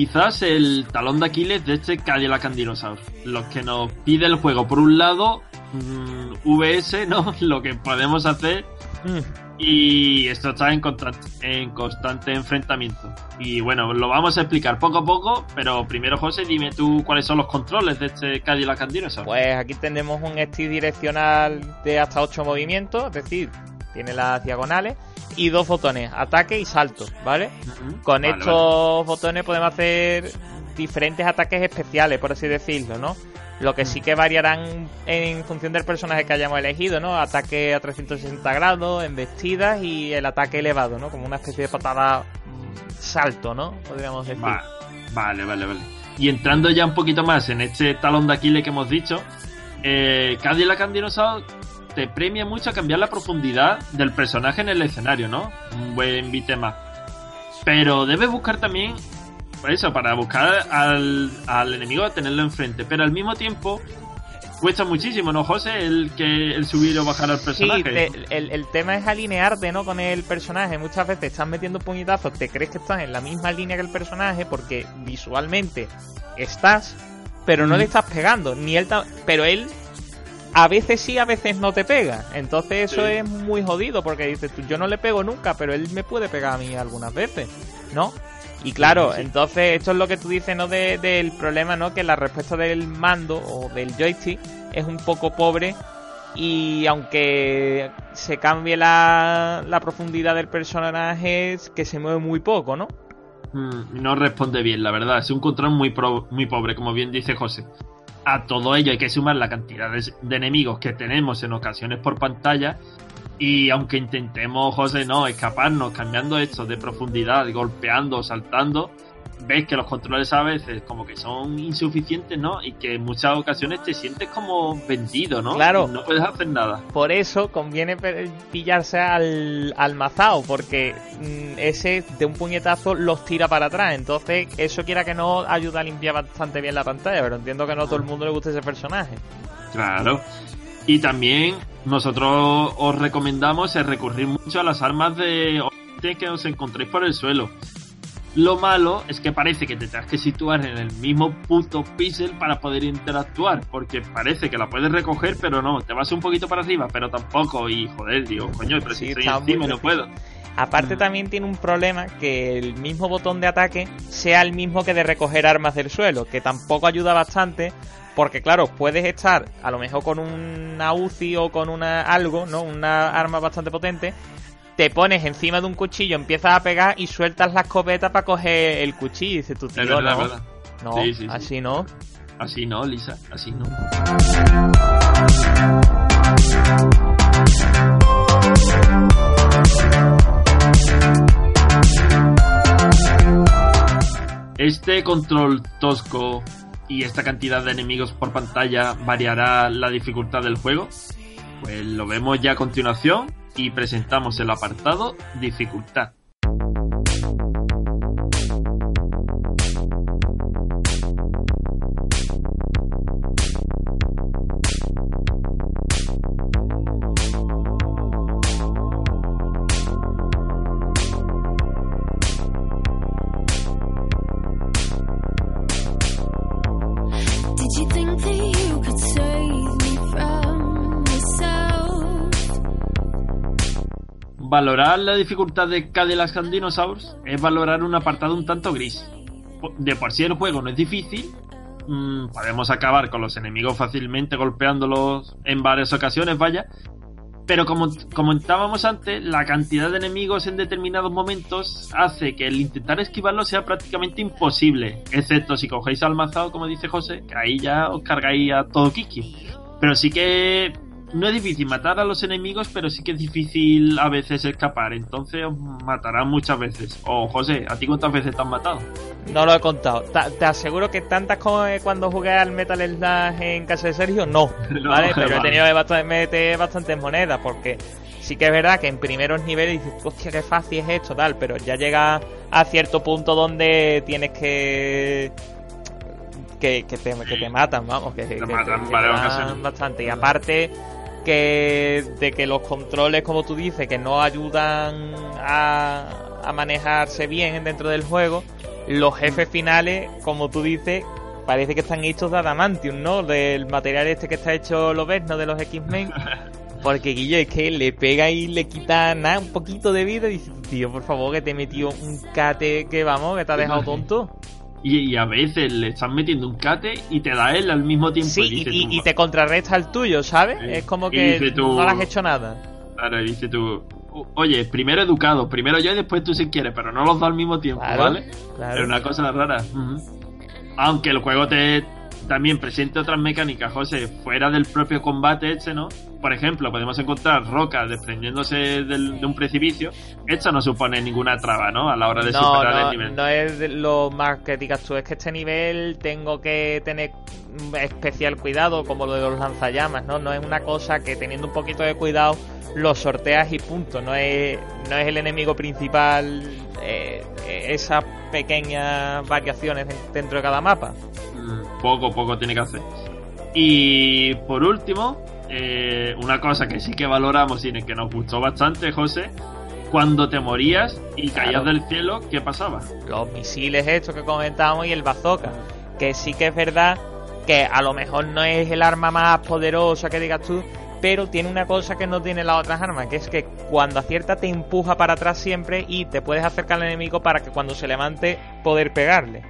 Quizás el talón de Aquiles de este Cadillac and Dinosaur. Lo que nos pide el juego, por un lado, mm, VS, ¿no? Lo que podemos hacer Mm. y esto está en, constante, en constante enfrentamiento. Y bueno, lo vamos a explicar poco a poco, pero primero, José, dime tú cuáles son los controles de este Cadillac and Dinosaur. Pues aquí tenemos un stick direccional de hasta 8 movimientos, es decir, tiene las diagonales y dos botones, ataque y salto, ¿vale? Con Vale, estos botones podemos hacer diferentes ataques especiales, por así decirlo, ¿no? Lo que sí que variarán en función del personaje que hayamos elegido, ¿no? Ataque a 360 grados, embestidas y el ataque elevado, ¿no? Como una especie de patada mm, salto, ¿no? Podríamos decir. Va- vale, vale, vale. Y entrando ya un poquito más en este talón de Aquiles que hemos dicho, eh, Cadillac and Dinosaur te premia mucho a cambiar la profundidad del personaje en el escenario, ¿no? Un buen bitema. Pero debes buscar también, pues eso, para buscar al, al enemigo, tenerlo enfrente. Pero al mismo tiempo, cuesta muchísimo, ¿no, José? El que el subir o bajar al Sí, personaje. te- el, el tema es alinearte, ¿no? Con el personaje. Muchas veces estás metiendo puñetazos, te crees que estás en la misma línea que el personaje porque visualmente estás, pero no le estás pegando. Ni él, pero él a veces sí, a veces no te pega. Entonces eso Sí. es muy jodido porque dices tú, yo no le pego nunca, pero él me puede pegar a mí algunas veces, ¿no? Y claro, Sí, sí. entonces esto es lo que tú dices, ¿no? De- del problema, ¿no? Que la respuesta del mando o del joystick es un poco pobre y aunque se cambie la, la profundidad del personaje, es que se mueve muy poco, ¿no? Mm, no responde bien, la verdad. Es un control muy, pro- muy pobre, como bien dice José. A todo ello hay que sumar la cantidad de, enemigos que tenemos en ocasiones por pantalla. Y aunque intentemos, José, no, escaparnos, cambiando esto de profundidad, golpeando, saltando, ves que los controles a veces como que son insuficientes, ¿no? Y que en muchas ocasiones te sientes como vendido, ¿no? Claro. No puedes hacer nada. Por eso conviene pillarse al, al mazao, porque mm, ese de un puñetazo los tira para atrás. Entonces, eso quiera que no ayuda a limpiar bastante bien la pantalla, pero entiendo que no a todo el mundo le gusta ese personaje. Claro. Y también nosotros os recomendamos el recurrir mucho a las armas de que os encontréis por el suelo. Lo malo es que parece que te tengas que situar en el mismo puto píxel para poder interactuar, porque parece que la puedes recoger, pero no, te vas un poquito para arriba, pero tampoco, y joder, digo, coño, pero Sí, si estoy encima y no puedo. Aparte también tiene un problema que el mismo botón de ataque sea el mismo que de recoger armas del suelo, que tampoco ayuda bastante, porque claro, puedes estar a lo mejor con una UCI o con una algo, ¿no? Una arma bastante potente, te pones encima de un cuchillo, empiezas a pegar y sueltas la escopeta para coger el cuchillo y dices tú, tío, verdad, no, verdad. no, Sí, sí, sí. así no. Así no, Lisa, así no. Este control tosco y esta cantidad de enemigos por pantalla variará la dificultad del juego. Pues lo vemos ya a continuación y presentamos el apartado dificultad. Valorar la dificultad de Cadillac and Dinosaurs es valorar un apartado un tanto gris. De por sí el juego no es difícil, mm, podemos acabar con los enemigos fácilmente golpeándolos en varias ocasiones, vaya. Pero como comentábamos antes, la cantidad de enemigos en determinados momentos hace que el intentar esquivarlo sea prácticamente imposible, excepto si cogéis al mazado, como dice José, que ahí ya os cargáis a todo Kiki. Pero sí que no es difícil matar a los enemigos, pero sí que es difícil a veces escapar. Entonces os matarán muchas veces. O José, ¿a ti cuántas veces te han matado? No lo he contado. Ta- Te, aseguro que tantas como eh, cuando jugué al Metal Slash en casa de Sergio, no. No, ¿Vale? Pero he vale. tenido que bast- meter bastantes monedas porque sí que es verdad que en primeros niveles dices, hostia, qué fácil es esto, tal. Pero ya llega a cierto punto donde tienes que. que, que te, que te matan, vamos. Que, que matan te varias llevan ocasiones. bastante. Y aparte que de que los controles, como tú dices, que no ayudan a, a manejarse bien dentro del juego, los jefes finales, como tú dices, parece que están hechos de adamantium, ¿no? Del material este que está hecho lo ves, ¿no? De los X-Men. Porque Guillo es que le pega y le quita nada, un poquito de vida y dice, tío, por favor, que te he metido un cate que vamos, que te ha dejado tonto. Y, y a veces le están metiendo un cate y te da él al mismo tiempo. Sí, y, y- te contrarresta el tuyo, ¿sabes? Es como que dice tú- no le has hecho nada. Claro, y dices tú, "O- oye, primero educado, primero yo y después tú si quieres, pero no los dos al mismo tiempo, Claro, ¿vale? claro. Es una cosa rara. Aunque el juego te también presente otras mecánicas, José, fuera del propio combate este, ¿no? Por ejemplo, podemos encontrar rocas desprendiéndose del- de un precipicio. Esto no supone ninguna traba, ¿no? A la hora de no, superar el nivel. no es lo más que digas tú, es que este nivel tengo que tener especial cuidado, como lo de los lanzallamas, ¿no? No es una cosa que teniendo un poquito de cuidado lo sorteas y punto. No es, no es el enemigo principal eh, esas pequeñas variaciones dentro de cada mapa. Poco, poco tiene que hacer. Y por último, eh, una cosa que sí que valoramos y que nos gustó bastante, José, cuando te morías y caías Claro. del cielo, ¿qué pasaba? los misiles estos que comentábamos y el bazooka. Que sí que es verdad que a lo mejor no es el arma más poderosa que digas tú, pero tiene una cosa que no tiene las otras armas, que es que cuando acierta te empuja para atrás siempre y te puedes acercar al enemigo para que cuando se levante poder pegarle.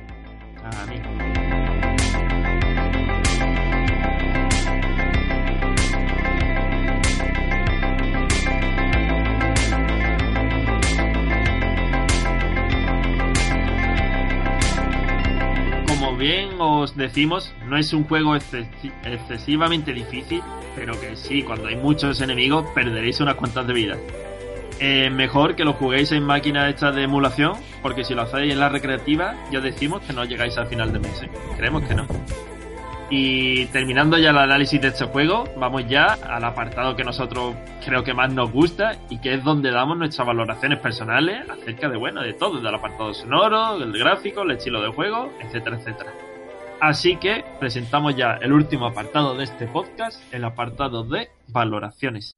Bien os decimos, no es un juego excesi- excesivamente difícil, pero que sí, cuando hay muchos enemigos perderéis unas cuantas de vida. Eh, mejor que lo juguéis en máquinas estas de emulación, porque si lo hacéis en la recreativa, ya decimos que no llegáis al final de mes. ¿eh? Creemos que no. Y terminando ya el análisis de este juego, vamos ya al apartado que nosotros creo que más nos gusta y que es donde damos nuestras valoraciones personales acerca de, bueno, de todo, del apartado sonoro, del gráfico, el estilo de juego, etcétera, etcétera. Así que presentamos ya el último apartado de este podcast, el apartado de valoraciones.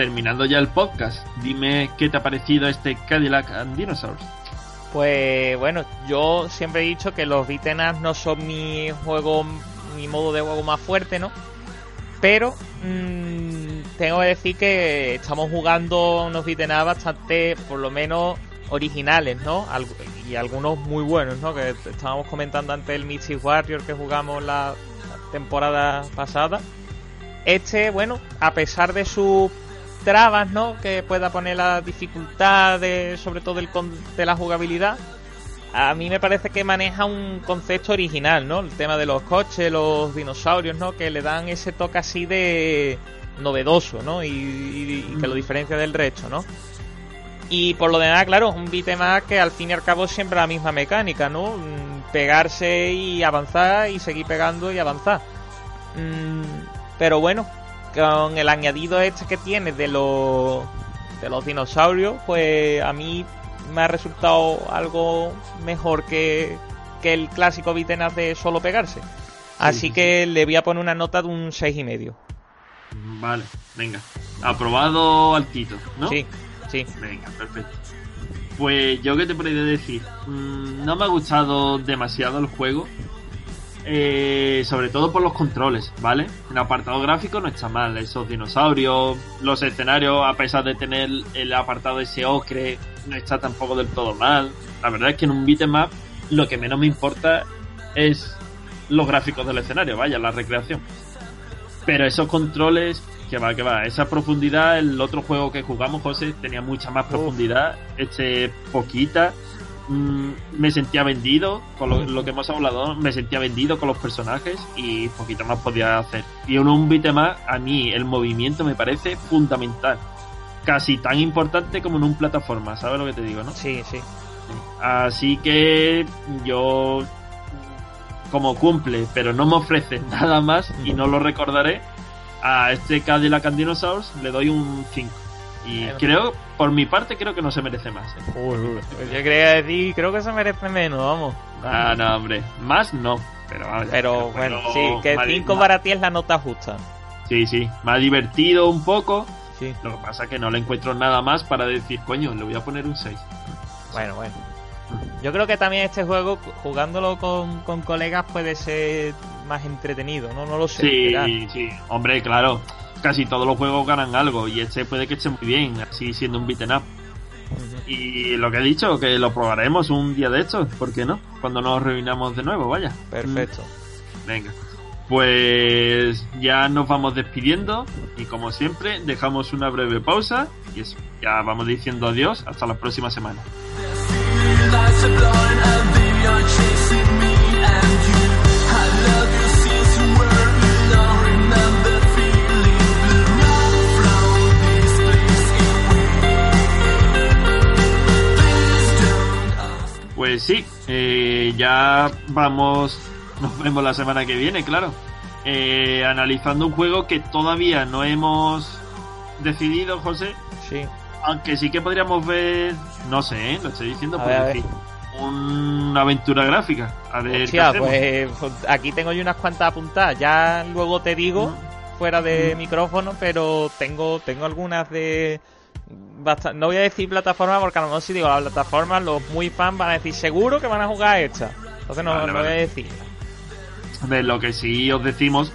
Terminando ya el podcast, dime qué te ha parecido este Cadillac and Dinosaurs. Pues bueno, yo siempre he dicho que los ups no son mi juego, mi modo de juego más fuerte, ¿no? Pero mm, tengo que decir que estamos jugando unos ups bastante, por lo menos, originales, ¿no? Y algunos muy buenos, ¿no? Que estábamos comentando antes el Mystic Warrior que jugamos la temporada pasada. Este, bueno, a pesar de sus trabas, ¿no? Que pueda poner la dificultad, de, sobre todo el con- de la jugabilidad. A mí me parece que maneja un concepto original, ¿no? El tema de los coches, los dinosaurios, ¿no? Que le dan ese toque así de novedoso, ¿no? Y, y- y que lo diferencia del resto, ¿no? Y por lo demás, claro, un beat'em up que al fin y al cabo es siempre la misma mecánica, ¿no? Mm, Pegarse y avanzar y seguir pegando y avanzar. Mm, pero bueno, con el añadido este que tiene de los de los dinosaurios, pues a mí me ha resultado algo mejor que, que el clásico up de solo pegarse. Así sí, que le voy a poner una nota de un seis y medio. Vale, venga. Aprobado altito, ¿no? Sí, sí. Venga, perfecto. Pues yo qué te podría decir. Mm, no me ha gustado demasiado el juego. Eh, sobre todo por los controles, ¿vale? En apartado gráfico no está mal. Esos dinosaurios, los escenarios, a pesar de tener el apartado ese ocre, no está tampoco del todo mal. La verdad es que en un beat'em up lo que menos me importa es los gráficos del escenario, vaya, la recreación. Pero esos controles, que va, que va, esa profundidad, el otro juego que jugamos, José, tenía mucha más profundidad, este poquita. Mm, me sentía vendido con lo, lo que hemos hablado, me sentía vendido con los personajes y poquito más podía hacer. Y en un beat'em up, a mí el movimiento me parece fundamental. Casi tan importante como en un plataforma, ¿sabes lo que te digo, no? Sí, sí. Así que yo, como cumple, pero no me ofrece nada más y no lo recordaré, a este Cadillac and Dinosaurs le doy un 5. Y Bueno. creo, por mi parte, creo que no se merece más. ¿eh? Pues yo quería decir, creo que se merece menos, vamos. Ah, no, hombre, más no. Pero, vaya, Pero pero bueno, sí, que me ha di- 5 me- para ti es la nota justa. Sí, sí, me ha divertido un poco. Sí. Lo que pasa es que no le encuentro nada más para decir, coño, le voy a poner un 6. Bueno, bueno. Yo creo que también este juego, jugándolo con, con colegas, puede ser más entretenido, ¿no? No lo sé. Sí, sí. Hombre, claro. Casi todos los juegos ganan algo y este puede que esté muy bien, así siendo un beaten up. Y lo que he dicho, que lo probaremos un día de estos, ¿por qué no? Cuando nos reunamos de nuevo, vaya. Perfecto. Venga. Pues ya nos vamos despidiendo y como siempre dejamos una breve pausa y eso, ya vamos diciendo adiós hasta la próxima semana. Pues sí, eh, ya vamos, nos vemos la semana que viene, claro. Eh, analizando un juego que todavía no hemos decidido, José. Sí. Aunque sí que podríamos ver, no sé, ¿eh? lo estoy diciendo A por ver, decir, una aventura gráfica. A ver, ¿qué Hostia, pues pues, aquí tengo yo unas cuantas apuntadas. Ya luego te digo, fuera de micrófono, pero tengo, tengo algunas de. Basta- No voy a decir plataforma porque a lo mejor si digo la plataforma, los muy fans van a decir seguro que van a jugar a esta. Entonces no, Vale, no vale. voy a decir. Ver, lo que sí os decimos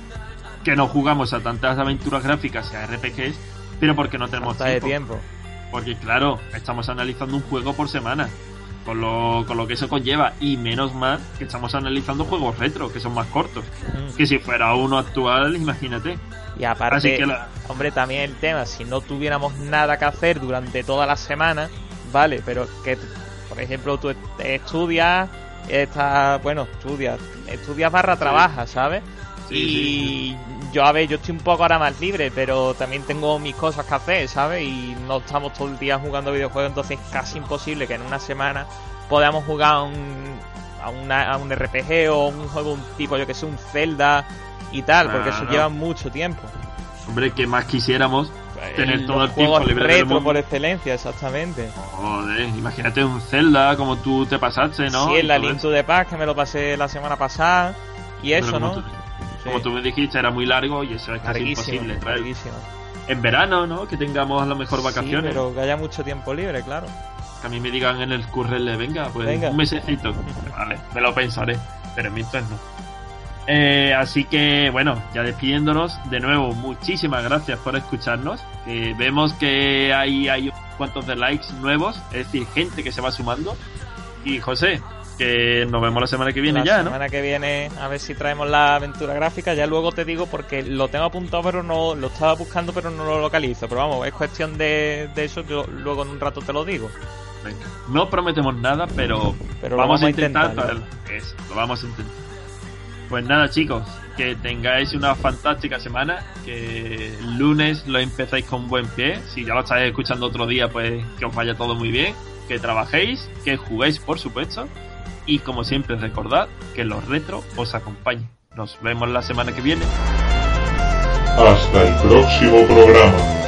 que no jugamos a tantas aventuras gráficas y a RPGs, pero porque no tenemos Falta de tiempo. tiempo. Porque claro, estamos analizando un juego por semana. Con lo, con lo que eso conlleva. Y menos mal que estamos analizando juegos retro, que son más cortos. Mm. Que si fuera uno actual, imagínate. Y aparte, la- hombre, también el tema, si no tuviéramos nada que hacer durante toda la semana, vale, pero que, por ejemplo, tú est- estudias, estás, bueno, estudias, estudias barra trabajas, ¿sabes? Sí, y yo, a ver, yo estoy un poco ahora más libre, pero también tengo mis cosas que hacer, ¿sabes? Y no estamos todo el día jugando videojuegos, entonces es casi imposible que en una semana podamos jugar a un, a, una- a un RPG o un juego un tipo, yo que sé, un Zelda y tal, porque eso lleva mucho tiempo. Hombre, que más quisiéramos tener El- todo el tiempo libre del retro mundo. por excelencia, exactamente. Joder, imagínate un Zelda como tú te pasaste, ¿no? Sí, el la todo Link eso. to the Past, que me lo pasé la semana pasada. Y eso, como ¿no? tú- Sí. Como tú me dijiste, era muy largo y eso es casi imposible traer. en verano, ¿no? Que tengamos a lo mejor Sí, vacaciones. pero que haya mucho tiempo libre, claro. Que a mí me digan en el currele, venga, pues Venga. un mesecito. Vale, me lo pensaré, pero mientras no. Eh, así que, bueno, ya despidiéndonos, de nuevo, muchísimas gracias por escucharnos. Que vemos que hay, hay unos cuantos de likes nuevos, es decir, gente que se va sumando. Y José, que nos vemos la semana que viene la ya, ¿no? semana que viene a ver si traemos la aventura gráfica. Ya luego te digo porque lo tengo apuntado, pero no lo estaba buscando, pero no lo localizo. Pero vamos, es cuestión de, de eso. Yo luego en un rato te lo digo. Venga. No prometemos nada, pero, vamos, vamos a a intentar. Eso, lo vamos a intentar. Pues nada, chicos, que tengáis una fantástica semana. Que lunes lo empezáis con buen pie. Si ya lo estáis escuchando otro día, pues que os vaya todo muy bien. Que trabajéis, que juguéis, por supuesto. Y como siempre, recordad que los retro os acompañen. Nos vemos la semana que viene. Hasta el próximo programa.